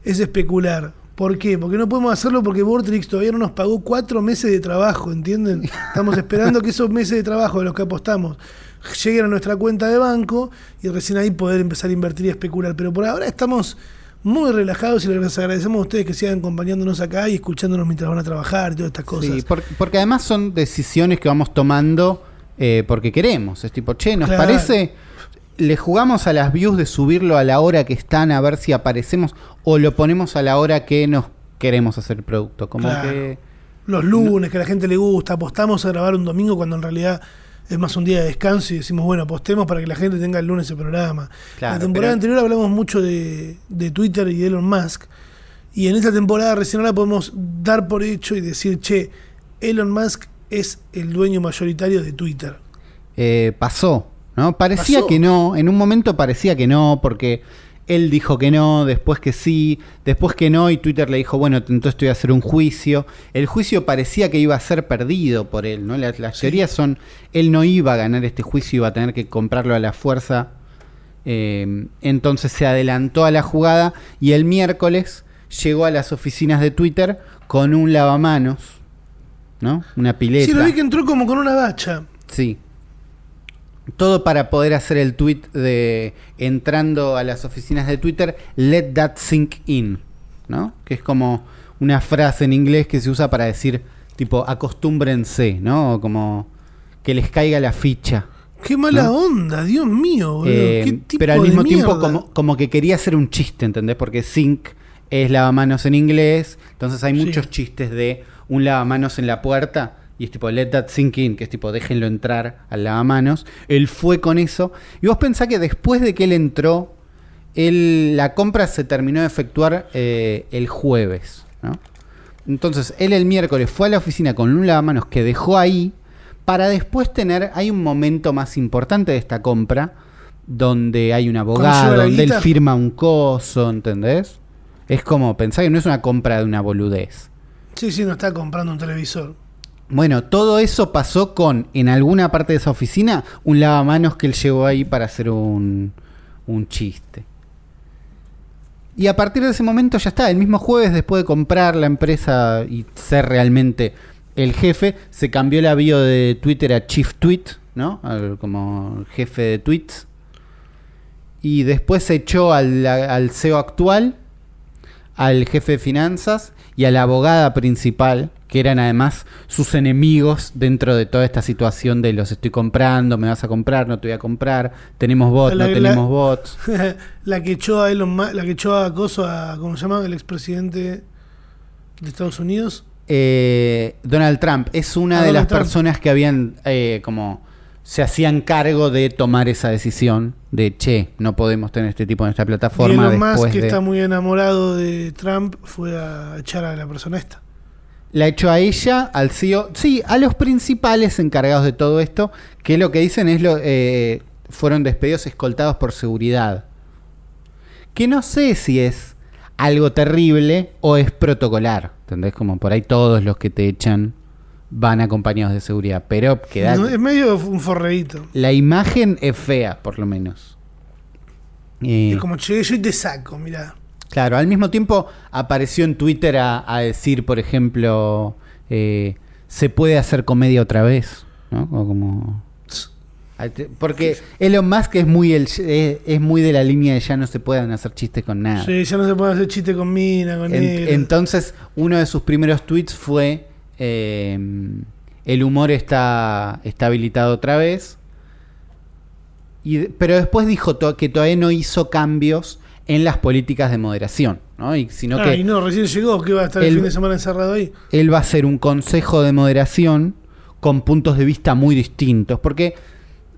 es especular. ¿Por qué? Porque no podemos hacerlo porque Vortrix todavía no nos pagó cuatro meses de trabajo, ¿entienden? Estamos esperando que esos meses de trabajo de los que apostamos lleguen a nuestra cuenta de banco y recién ahí poder empezar a invertir y especular. Pero por ahora estamos muy relajados y les agradecemos a ustedes que sigan acompañándonos acá y escuchándonos mientras van a trabajar y todas estas cosas. Sí, por- porque además son decisiones que vamos tomando eh, porque queremos. Es tipo, che, ¿nos Claro. parece? Le jugamos a las views de subirlo a la hora que están a ver si aparecemos o lo ponemos a la hora que nos queremos hacer el producto. Como Claro. que. los lunes, que a la gente le gusta, apostamos a grabar un domingo cuando en realidad es más un día de descanso y decimos, bueno, apostemos para que la gente tenga el lunes el programa. Claro, la temporada pero- anterior hablamos mucho de, de Twitter y de Elon Musk, y en esta temporada recién ahora podemos dar por hecho y decir, che, Elon Musk es el dueño mayoritario de Twitter. eh, pasó, ¿no? Parecía Pasó. que no, en un momento parecía que no, porque él dijo que no, después que sí, después que no, y Twitter le dijo, bueno, entonces te voy a hacer un juicio. El juicio parecía que iba a ser perdido por él, ¿no? Las, las Sí. teorías son, él no iba a ganar este juicio, iba a tener que comprarlo a la fuerza. Eh, entonces se adelantó a la jugada y el miércoles llegó a las oficinas de Twitter con un lavamanos ¿no? Una pileta. Sí, lo vi que entró como con una bacha. Sí. Todo para poder hacer el tweet de entrando a las oficinas de Twitter, let that sink in, ¿no? Que es como una frase en inglés que se usa para decir, tipo, acostúmbrense, ¿no? O como que les caiga la ficha. Qué mala ¿No? onda, Dios mío, boludo. Eh, ¿Qué tipo pero al de mismo tiempo como, como que quería hacer un chiste, ¿entendés? Porque sink es lavamanos en inglés, entonces hay Sí. muchos chistes de un lavamanos en la puerta y es tipo let that sink in, que es tipo déjenlo entrar al lavamanos. Él fue con eso y vos pensás que después de que él entró, él, la compra se terminó de efectuar eh, el jueves, ¿no? Entonces él el miércoles fue a la oficina con un lavamanos que dejó ahí para después tener, hay un momento más importante de esta compra, donde hay un abogado, donde él firma un coso, ¿entendés? Es como, pensar que no es una compra de una boludez. Sí, sí, no está comprando un televisor. Bueno, todo eso pasó con, en alguna parte de esa oficina, un lavamanos que él llevó ahí para hacer un, un chiste. Y a partir de ese momento ya está, el mismo jueves después de comprar la empresa y ser realmente el jefe, se cambió la bio de Twitter a Chief Tweet, ¿no? Como jefe de tweets. Y después se echó al, al CEO actual, al jefe de finanzas y a la abogada principal, que eran además sus enemigos dentro de toda esta situación de los estoy comprando, me vas a comprar, no te voy a comprar, tenemos bots, La- no la- tenemos bots. la que echó a Elon Ma- la que echó a Coso a ¿cómo se llama? el expresidente de Estados Unidos. Eh, Donald Trump es una Ah, de Donald las Trump. personas que habían eh, como se hacían cargo de tomar esa decisión de che, no podemos tener este tipo en esta Y plataforma Elon Musk, después que de... está muy enamorado de Trump, fue a echar a la persona esta. La echó a ella, al CEO, sí, a los principales encargados de todo esto, que lo que dicen es lo eh, fueron despedidos escoltados por seguridad. Que no sé si es algo terrible o es protocolar, ¿entendés? Como por ahí todos los que te echan van acompañados de seguridad, pero queda No, es medio un forreíto. la imagen es fea, por lo menos. Eh, Es como, che, yo te saco, mirá. Claro, al mismo tiempo apareció en Twitter a, a decir, por ejemplo, eh, se puede hacer comedia otra vez, ¿no? O como... Porque Elon Musk es muy, el, es, es muy de la línea de ya no se pueden hacer chistes con nada. Sí, ya no se puede hacer chiste con mina, con En- entonces, uno de sus primeros tweets fue, eh, el humor está, está habilitado otra vez. Y, pero después dijo to- que todavía no hizo cambios en las políticas de moderación, ¿no? Y, sino Ah, que y no, recién llegó, que iba a estar el, el- fin de semana encerrado ahí. él va a hacer un consejo de moderación con puntos de vista muy distintos. Porque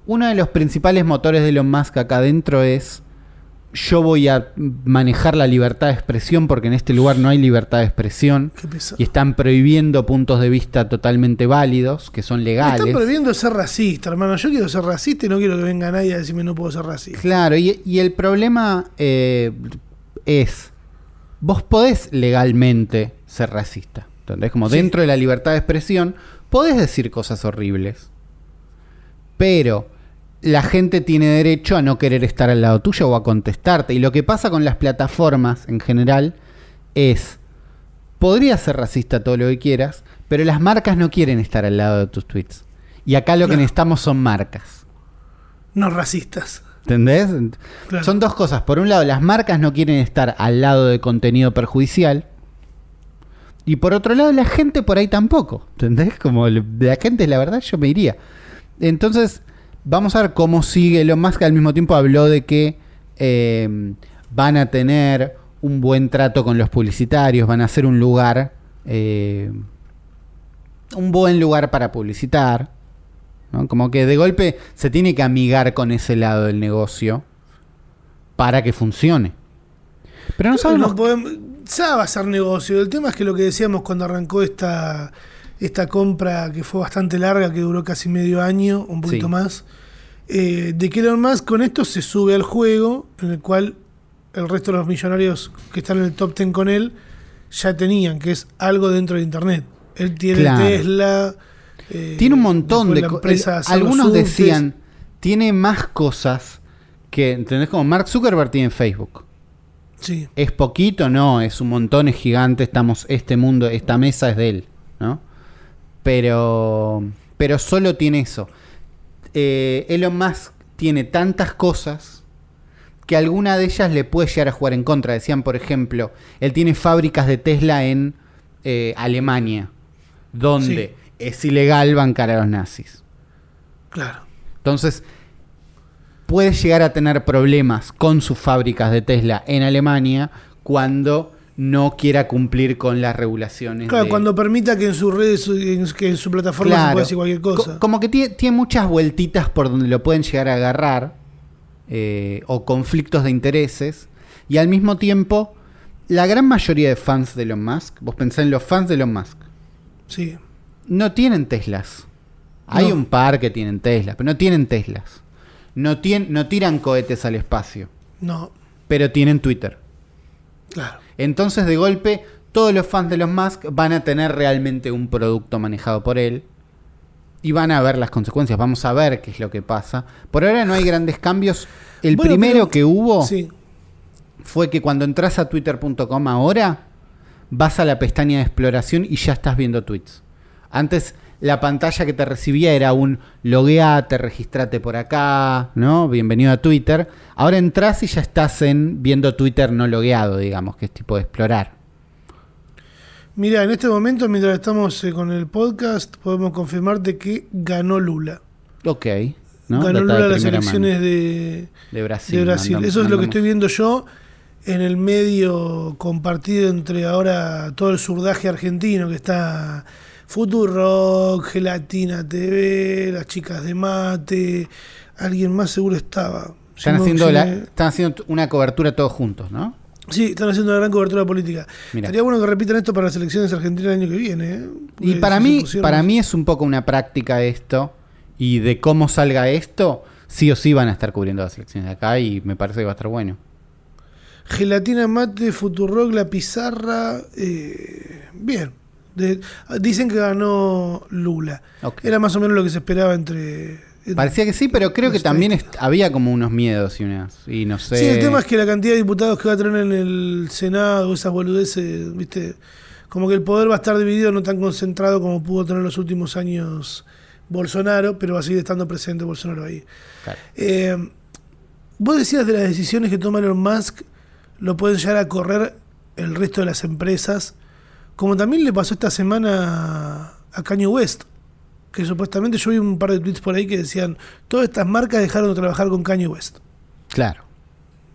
uno de los principales motores de Elon Musk acá adentro es yo voy a manejar la libertad de expresión porque en este lugar no hay libertad de expresión y están prohibiendo puntos de vista totalmente válidos, que son Me legales. están prohibiendo ser racista, hermano. Yo quiero ser racista y no quiero que venga nadie a decirme no puedo ser racista. Claro, y, y el problema eh, es, vos podés legalmente ser racista. ¿entendés? Como Sí. dentro de la libertad de expresión, podés decir cosas horribles. Pero la gente tiene derecho a no querer estar al lado tuyo o a contestarte. Y lo que pasa con las plataformas en general es, podrías ser racista todo lo que quieras, pero las marcas no quieren estar al lado de tus tweets. Y acá lo que necesitamos son marcas. No racistas. ¿Entendés? Claro. Son dos cosas. Por un lado, las marcas no quieren estar al lado de contenido perjudicial. Y por otro lado, la gente por ahí tampoco. ¿Entendés? Como la gente, la verdad, yo me iría. Entonces, vamos a ver cómo sigue. Elon Musk al mismo tiempo habló de que eh, van a tener un buen trato con los publicitarios, van a hacer un lugar, eh, un buen lugar para publicitar. ¿no? Como que de golpe se tiene que amigar con ese lado del negocio para que funcione. Pero no sabemos. No podemos, ya va a ser negocio. El tema es que lo que decíamos cuando arrancó esta, esta compra que fue bastante larga, que duró casi medio año, un poquito Sí. más, eh, de que Elon Musk con esto se sube al juego en el cual el resto de los millonarios que están en el top 10 con él ya tenían, que es algo dentro de Internet. Él tiene Claro. Tesla. eh, Tiene un montón de la co- empresa el- hacer los Algunos subtes. decían, tiene más cosas que, ¿entendés? Como Mark Zuckerberg tiene Facebook. Sí. ¿Es poquito? No, es un montón, es gigante, estamos, este mundo, esta mesa es de él, ¿no? Pero, pero solo tiene eso. Eh, Elon Musk tiene tantas cosas que alguna de ellas le puede llegar a jugar en contra. Decían, por ejemplo, él tiene fábricas de Tesla en eh, Alemania, donde es ilegal bancar a los nazis. Claro. Entonces, puede llegar a tener problemas con sus fábricas de Tesla en Alemania cuando no quiera cumplir con las regulaciones. Claro, de- cuando permita que en sus redes, que en su plataforma se pueda decir cualquier cosa. Co- como que tiene, tiene muchas vueltitas por donde lo pueden llegar a agarrar, eh, o conflictos de intereses, y al mismo tiempo, la gran mayoría de fans de Elon Musk, vos pensás en los fans de Elon Musk, Sí. no tienen Teslas. Hay No. un par que tienen Teslas, pero no tienen Teslas. No, tien- no tiran cohetes al espacio, No. pero tienen Twitter. Claro. Entonces, de golpe, todos los fans de Elon Musk van a tener realmente un producto manejado por él y van a ver las consecuencias. Vamos a ver qué es lo que pasa. Por ahora no hay grandes cambios. El Bueno, primero pero- que hubo Sí. fue que cuando entras a twitter.com ahora, vas a la pestaña de exploración y ya estás viendo tweets. Antes la pantalla que te recibía era un logueate, registrate por acá, ¿no? Bienvenido a Twitter. Ahora entras y ya estás en viendo Twitter no logueado, digamos, que es tipo de explorar. Mira, en este momento, mientras estamos eh, con el podcast, podemos confirmarte que ganó Lula. Ok. ¿no? ganó Data Lula las elecciones de, de Brasil. de Brasil. mandamos- Eso es lo que estoy viendo yo en el medio compartido entre ahora todo el surdaje argentino que está Futurock, Gelatina TV, las chicas de mate, alguien más seguro estaba. Están haciendo, se la- me- están haciendo una cobertura todos juntos, ¿no? Sí, están haciendo una gran cobertura política. Estaría bueno que repitan esto para las elecciones argentinas el año que viene. ¿eh? Y para mí, pusieron- para mí es un poco una práctica esto. Y de cómo salga esto, sí o sí van a estar cubriendo las elecciones de acá. Y me parece que va a estar bueno. Gelatina Mate, Futurock, La Pizarra. eh, bien. De- dicen que ganó Lula. Era más o menos lo que se esperaba entre. en- Parecía que sí, pero creo que también había como unos miedos y unas. Y no sé. Sí, el tema es que la cantidad de diputados que va a tener en el Senado, esas boludeces, ¿viste? Como que el poder va a estar dividido, no tan concentrado como pudo tener en los últimos años Bolsonaro, pero va a seguir estando presente Bolsonaro ahí. Claro. Eh, vos decías de las decisiones que toma Elon Musk, lo pueden llegar a correr el resto de las empresas, como también le pasó esta semana a Kanye West, que supuestamente yo vi un par de tweets por ahí que decían, todas estas marcas dejaron de trabajar con Kanye West. Claro.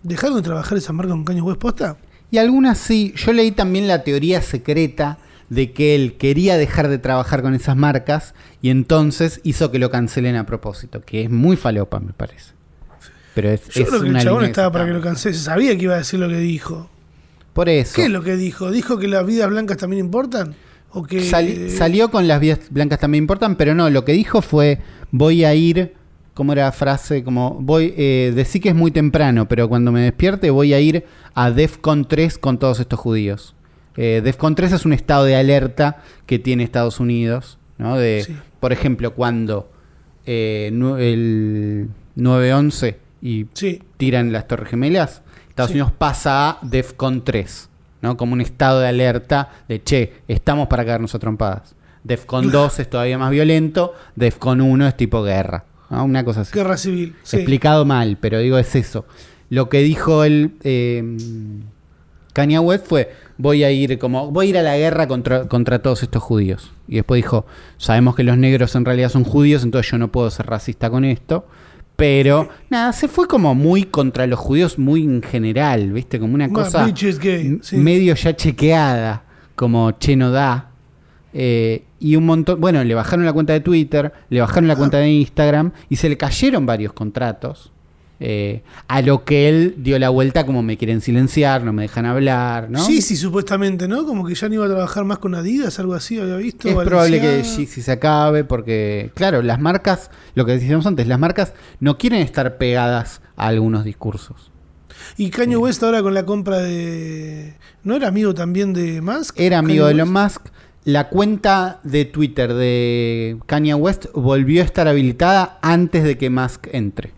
¿Dejaron de trabajar esas marcas con Kanye West posta? Y algunas sí. Yo leí también la teoría secreta de que él quería dejar de trabajar con esas marcas y entonces hizo que lo cancelen a propósito, que es muy falopa, me parece. Pero es, Yo es creo que el chabón estaba para que lo está- cancele, se sabía que iba a decir lo que dijo. Por eso. ¿Qué es lo que dijo? ¿Dijo que las vidas blancas también importan? ¿O que Sali- salió con las vías blancas también importan, pero no, lo que dijo fue voy a ir, ¿cómo era la frase? Como voy, eh, decí que es muy temprano, pero cuando me despierte voy a ir a DEFCON 3 con todos estos judíos. Eh, DEFCON 3 es un estado de alerta que tiene Estados Unidos, ¿no? De, Sí. Por ejemplo, cuando eh, el 9-11 y Sí, tiran las Torres Gemelas, Estados Sí. Unidos pasa a DEFCON 3, ¿no? Como un estado de alerta de, che, estamos para caernos a trompadas. DEFCON 2 es todavía más violento, DEFCON 1 es tipo guerra, ¿no? Una cosa así. guerra civil. Sí. Explicado mal, pero digo, es eso. Lo que dijo el eh, Kanye West fue, voy a ir como, voy a ir a la guerra contra, contra todos estos judíos. Y después dijo, sabemos que los negros en realidad son judíos, entonces yo no puedo ser racista con esto. Pero, nada, se fue como muy contra los judíos, muy en general, ¿viste? Como una cosa gay, sí. medio ya chequeada, como che no da. Eh, y un montón, bueno, le bajaron la cuenta de Twitter, le bajaron la Ah. cuenta de Instagram y se le cayeron varios contratos. Eh, a lo que él dio la vuelta como me quieren silenciar, no me dejan hablar, ¿no? Sí, sí, supuestamente, ¿no? Como que ya no iba a trabajar más con Adidas, algo así, había visto. Es probable que. Yeezy se acabe porque, claro, las marcas, lo que decíamos antes, las marcas no quieren estar pegadas a algunos discursos. Y Kanye West ahora con la compra de... ¿No era amigo también de Musk? Era amigo de Elon? Musk. La cuenta de Twitter de Kanye West volvió a estar habilitada antes de que Musk entre.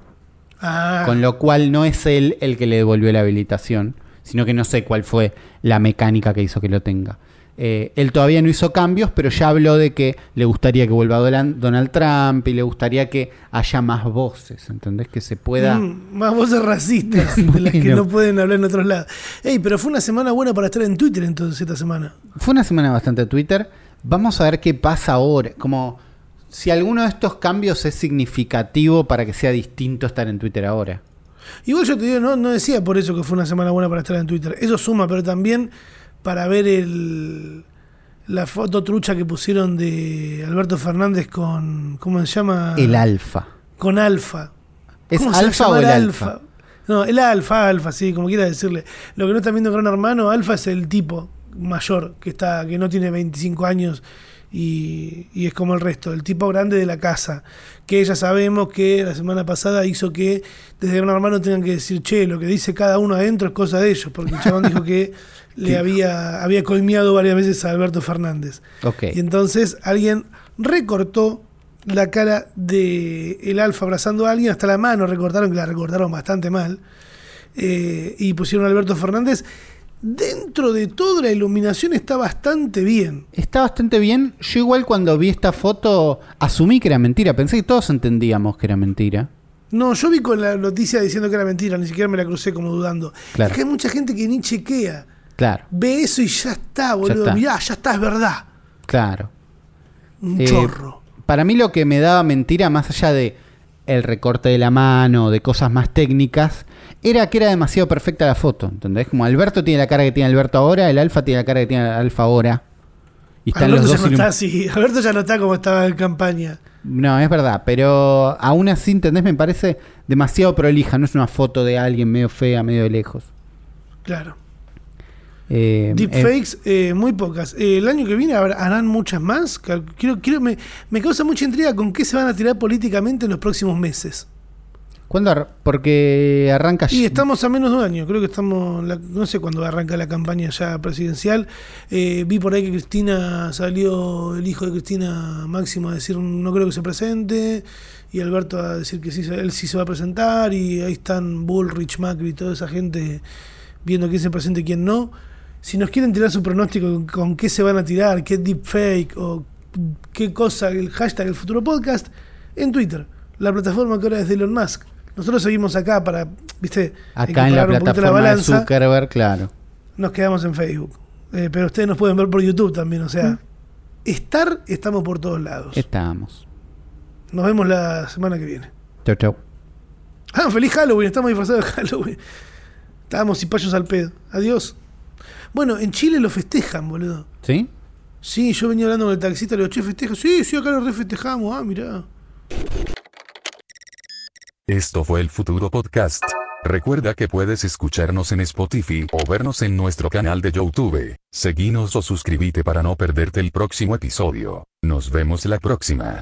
Ah, Con lo cual no es él el que le devolvió la habilitación, sino que no sé cuál fue la mecánica que hizo que lo tenga. eh, él todavía no hizo cambios, pero ya habló de que le gustaría que vuelva Donald Trump y le gustaría que haya más voces, ¿entendés? Que se pueda... Mm, más voces racistas de las que no pueden hablar en otros lados. Ey, pero fue una semana buena para estar en Twitter entonces esta semana. Fue una semana bastante Twitter. Vamos a ver qué pasa ahora. Como si alguno de estos cambios es significativo para que sea distinto estar en Twitter ahora. Igual yo te digo, no, no decía por eso que fue una semana buena para estar en Twitter. Eso suma, pero también para ver el, la foto trucha que pusieron de Alberto Fernández con, ¿cómo se llama? El alfa. Con Alfa. ¿Es ¿Cómo se va a alfa o el alfa? No, el alfa, alfa, sí, como quiera decirle. Lo que no están viendo Gran Hermano, alfa es el tipo mayor que está, que no tiene 25 años y, y es como el resto, el tipo grande de la casa. Que ya sabemos que la semana pasada hizo que desde Gran Hermano tengan que decir, che, lo que dice cada uno adentro es cosa de ellos, porque el chabón dijo que le había, había colmeado varias veces a Alberto Fernández. Y entonces alguien recortó la cara de el alfa abrazando a alguien, hasta la mano recortaron, que la recortaron bastante mal, eh, y pusieron a Alberto Fernández. Dentro de todo la iluminación está bastante bien. Está bastante bien. Yo igual cuando vi esta foto asumí que era mentira. Pensé que todos entendíamos que era mentira. No, yo vi con la noticia diciendo que era mentira, ni siquiera me la crucé como dudando. Claro. Es que hay mucha gente que ni chequea. Claro, Ve eso y ya está, boludo. está. Mirá, ya está, es verdad. claro. Un Eh, chorro. Para mí lo que me daba mentira, más allá de el recorte de la mano, de cosas más técnicas, era que era demasiado perfecta la foto. ¿Entendés? Como Alberto tiene la cara que tiene Alberto ahora, el Alfa tiene la cara que tiene el Alfa ahora. Y están Alberto los ya dos no ilum- está así. Alberto ya no está como estaba en campaña. No, es verdad, pero aún así, ¿entendés? Me parece demasiado prolija. No es una foto de alguien medio fea, medio de lejos. Claro. Eh, eh, Deepfakes, eh, muy pocas. Eh, el año que viene harán muchas más. Quiero, quiero, me, me causa mucha intriga con qué se van a tirar políticamente en los próximos meses. ¿Cuándo? ar- Porque arranca Y ya- estamos a menos de un año. Creo que estamos, la- no sé cuándo arranca la campaña ya presidencial. Eh, vi por ahí que Cristina salió, el hijo de Cristina Máximo a decir no creo que se presente. Y Alberto a decir que sí, él sí se va a presentar. Y ahí están Bullrich, Macri y toda esa gente viendo quién se presenta y quién no. Si nos quieren tirar su pronóstico con, qué se van a tirar, qué deepfake o qué cosa, el hashtag el futuro podcast, en Twitter, la plataforma que ahora es de Elon Musk. Nosotros seguimos acá para, viste, acá en la equiparar un poquito plataforma de Zuckerberg, claro. nos quedamos en Facebook. Eh, pero ustedes nos pueden ver por YouTube también, o sea, Mm. estar, estamos por todos lados. Estamos. Nos vemos la semana que viene. Chau, chau. Ah, feliz Halloween, estamos disfrazados de Halloween. Estábamos cipayos al pedo. Adiós. Bueno, en Chile lo festejan, boludo. ¿Sí? Sí, yo venía hablando con el taxista, le digo, che, festeja. Sí, sí, acá lo refestejamos. Ah, mirá. Esto fue el Futuro Podcast. Recuerda que puedes escucharnos en Spotify o vernos en nuestro canal de YouTube. Seguinos o suscríbete para no perderte el próximo episodio. Nos vemos la próxima.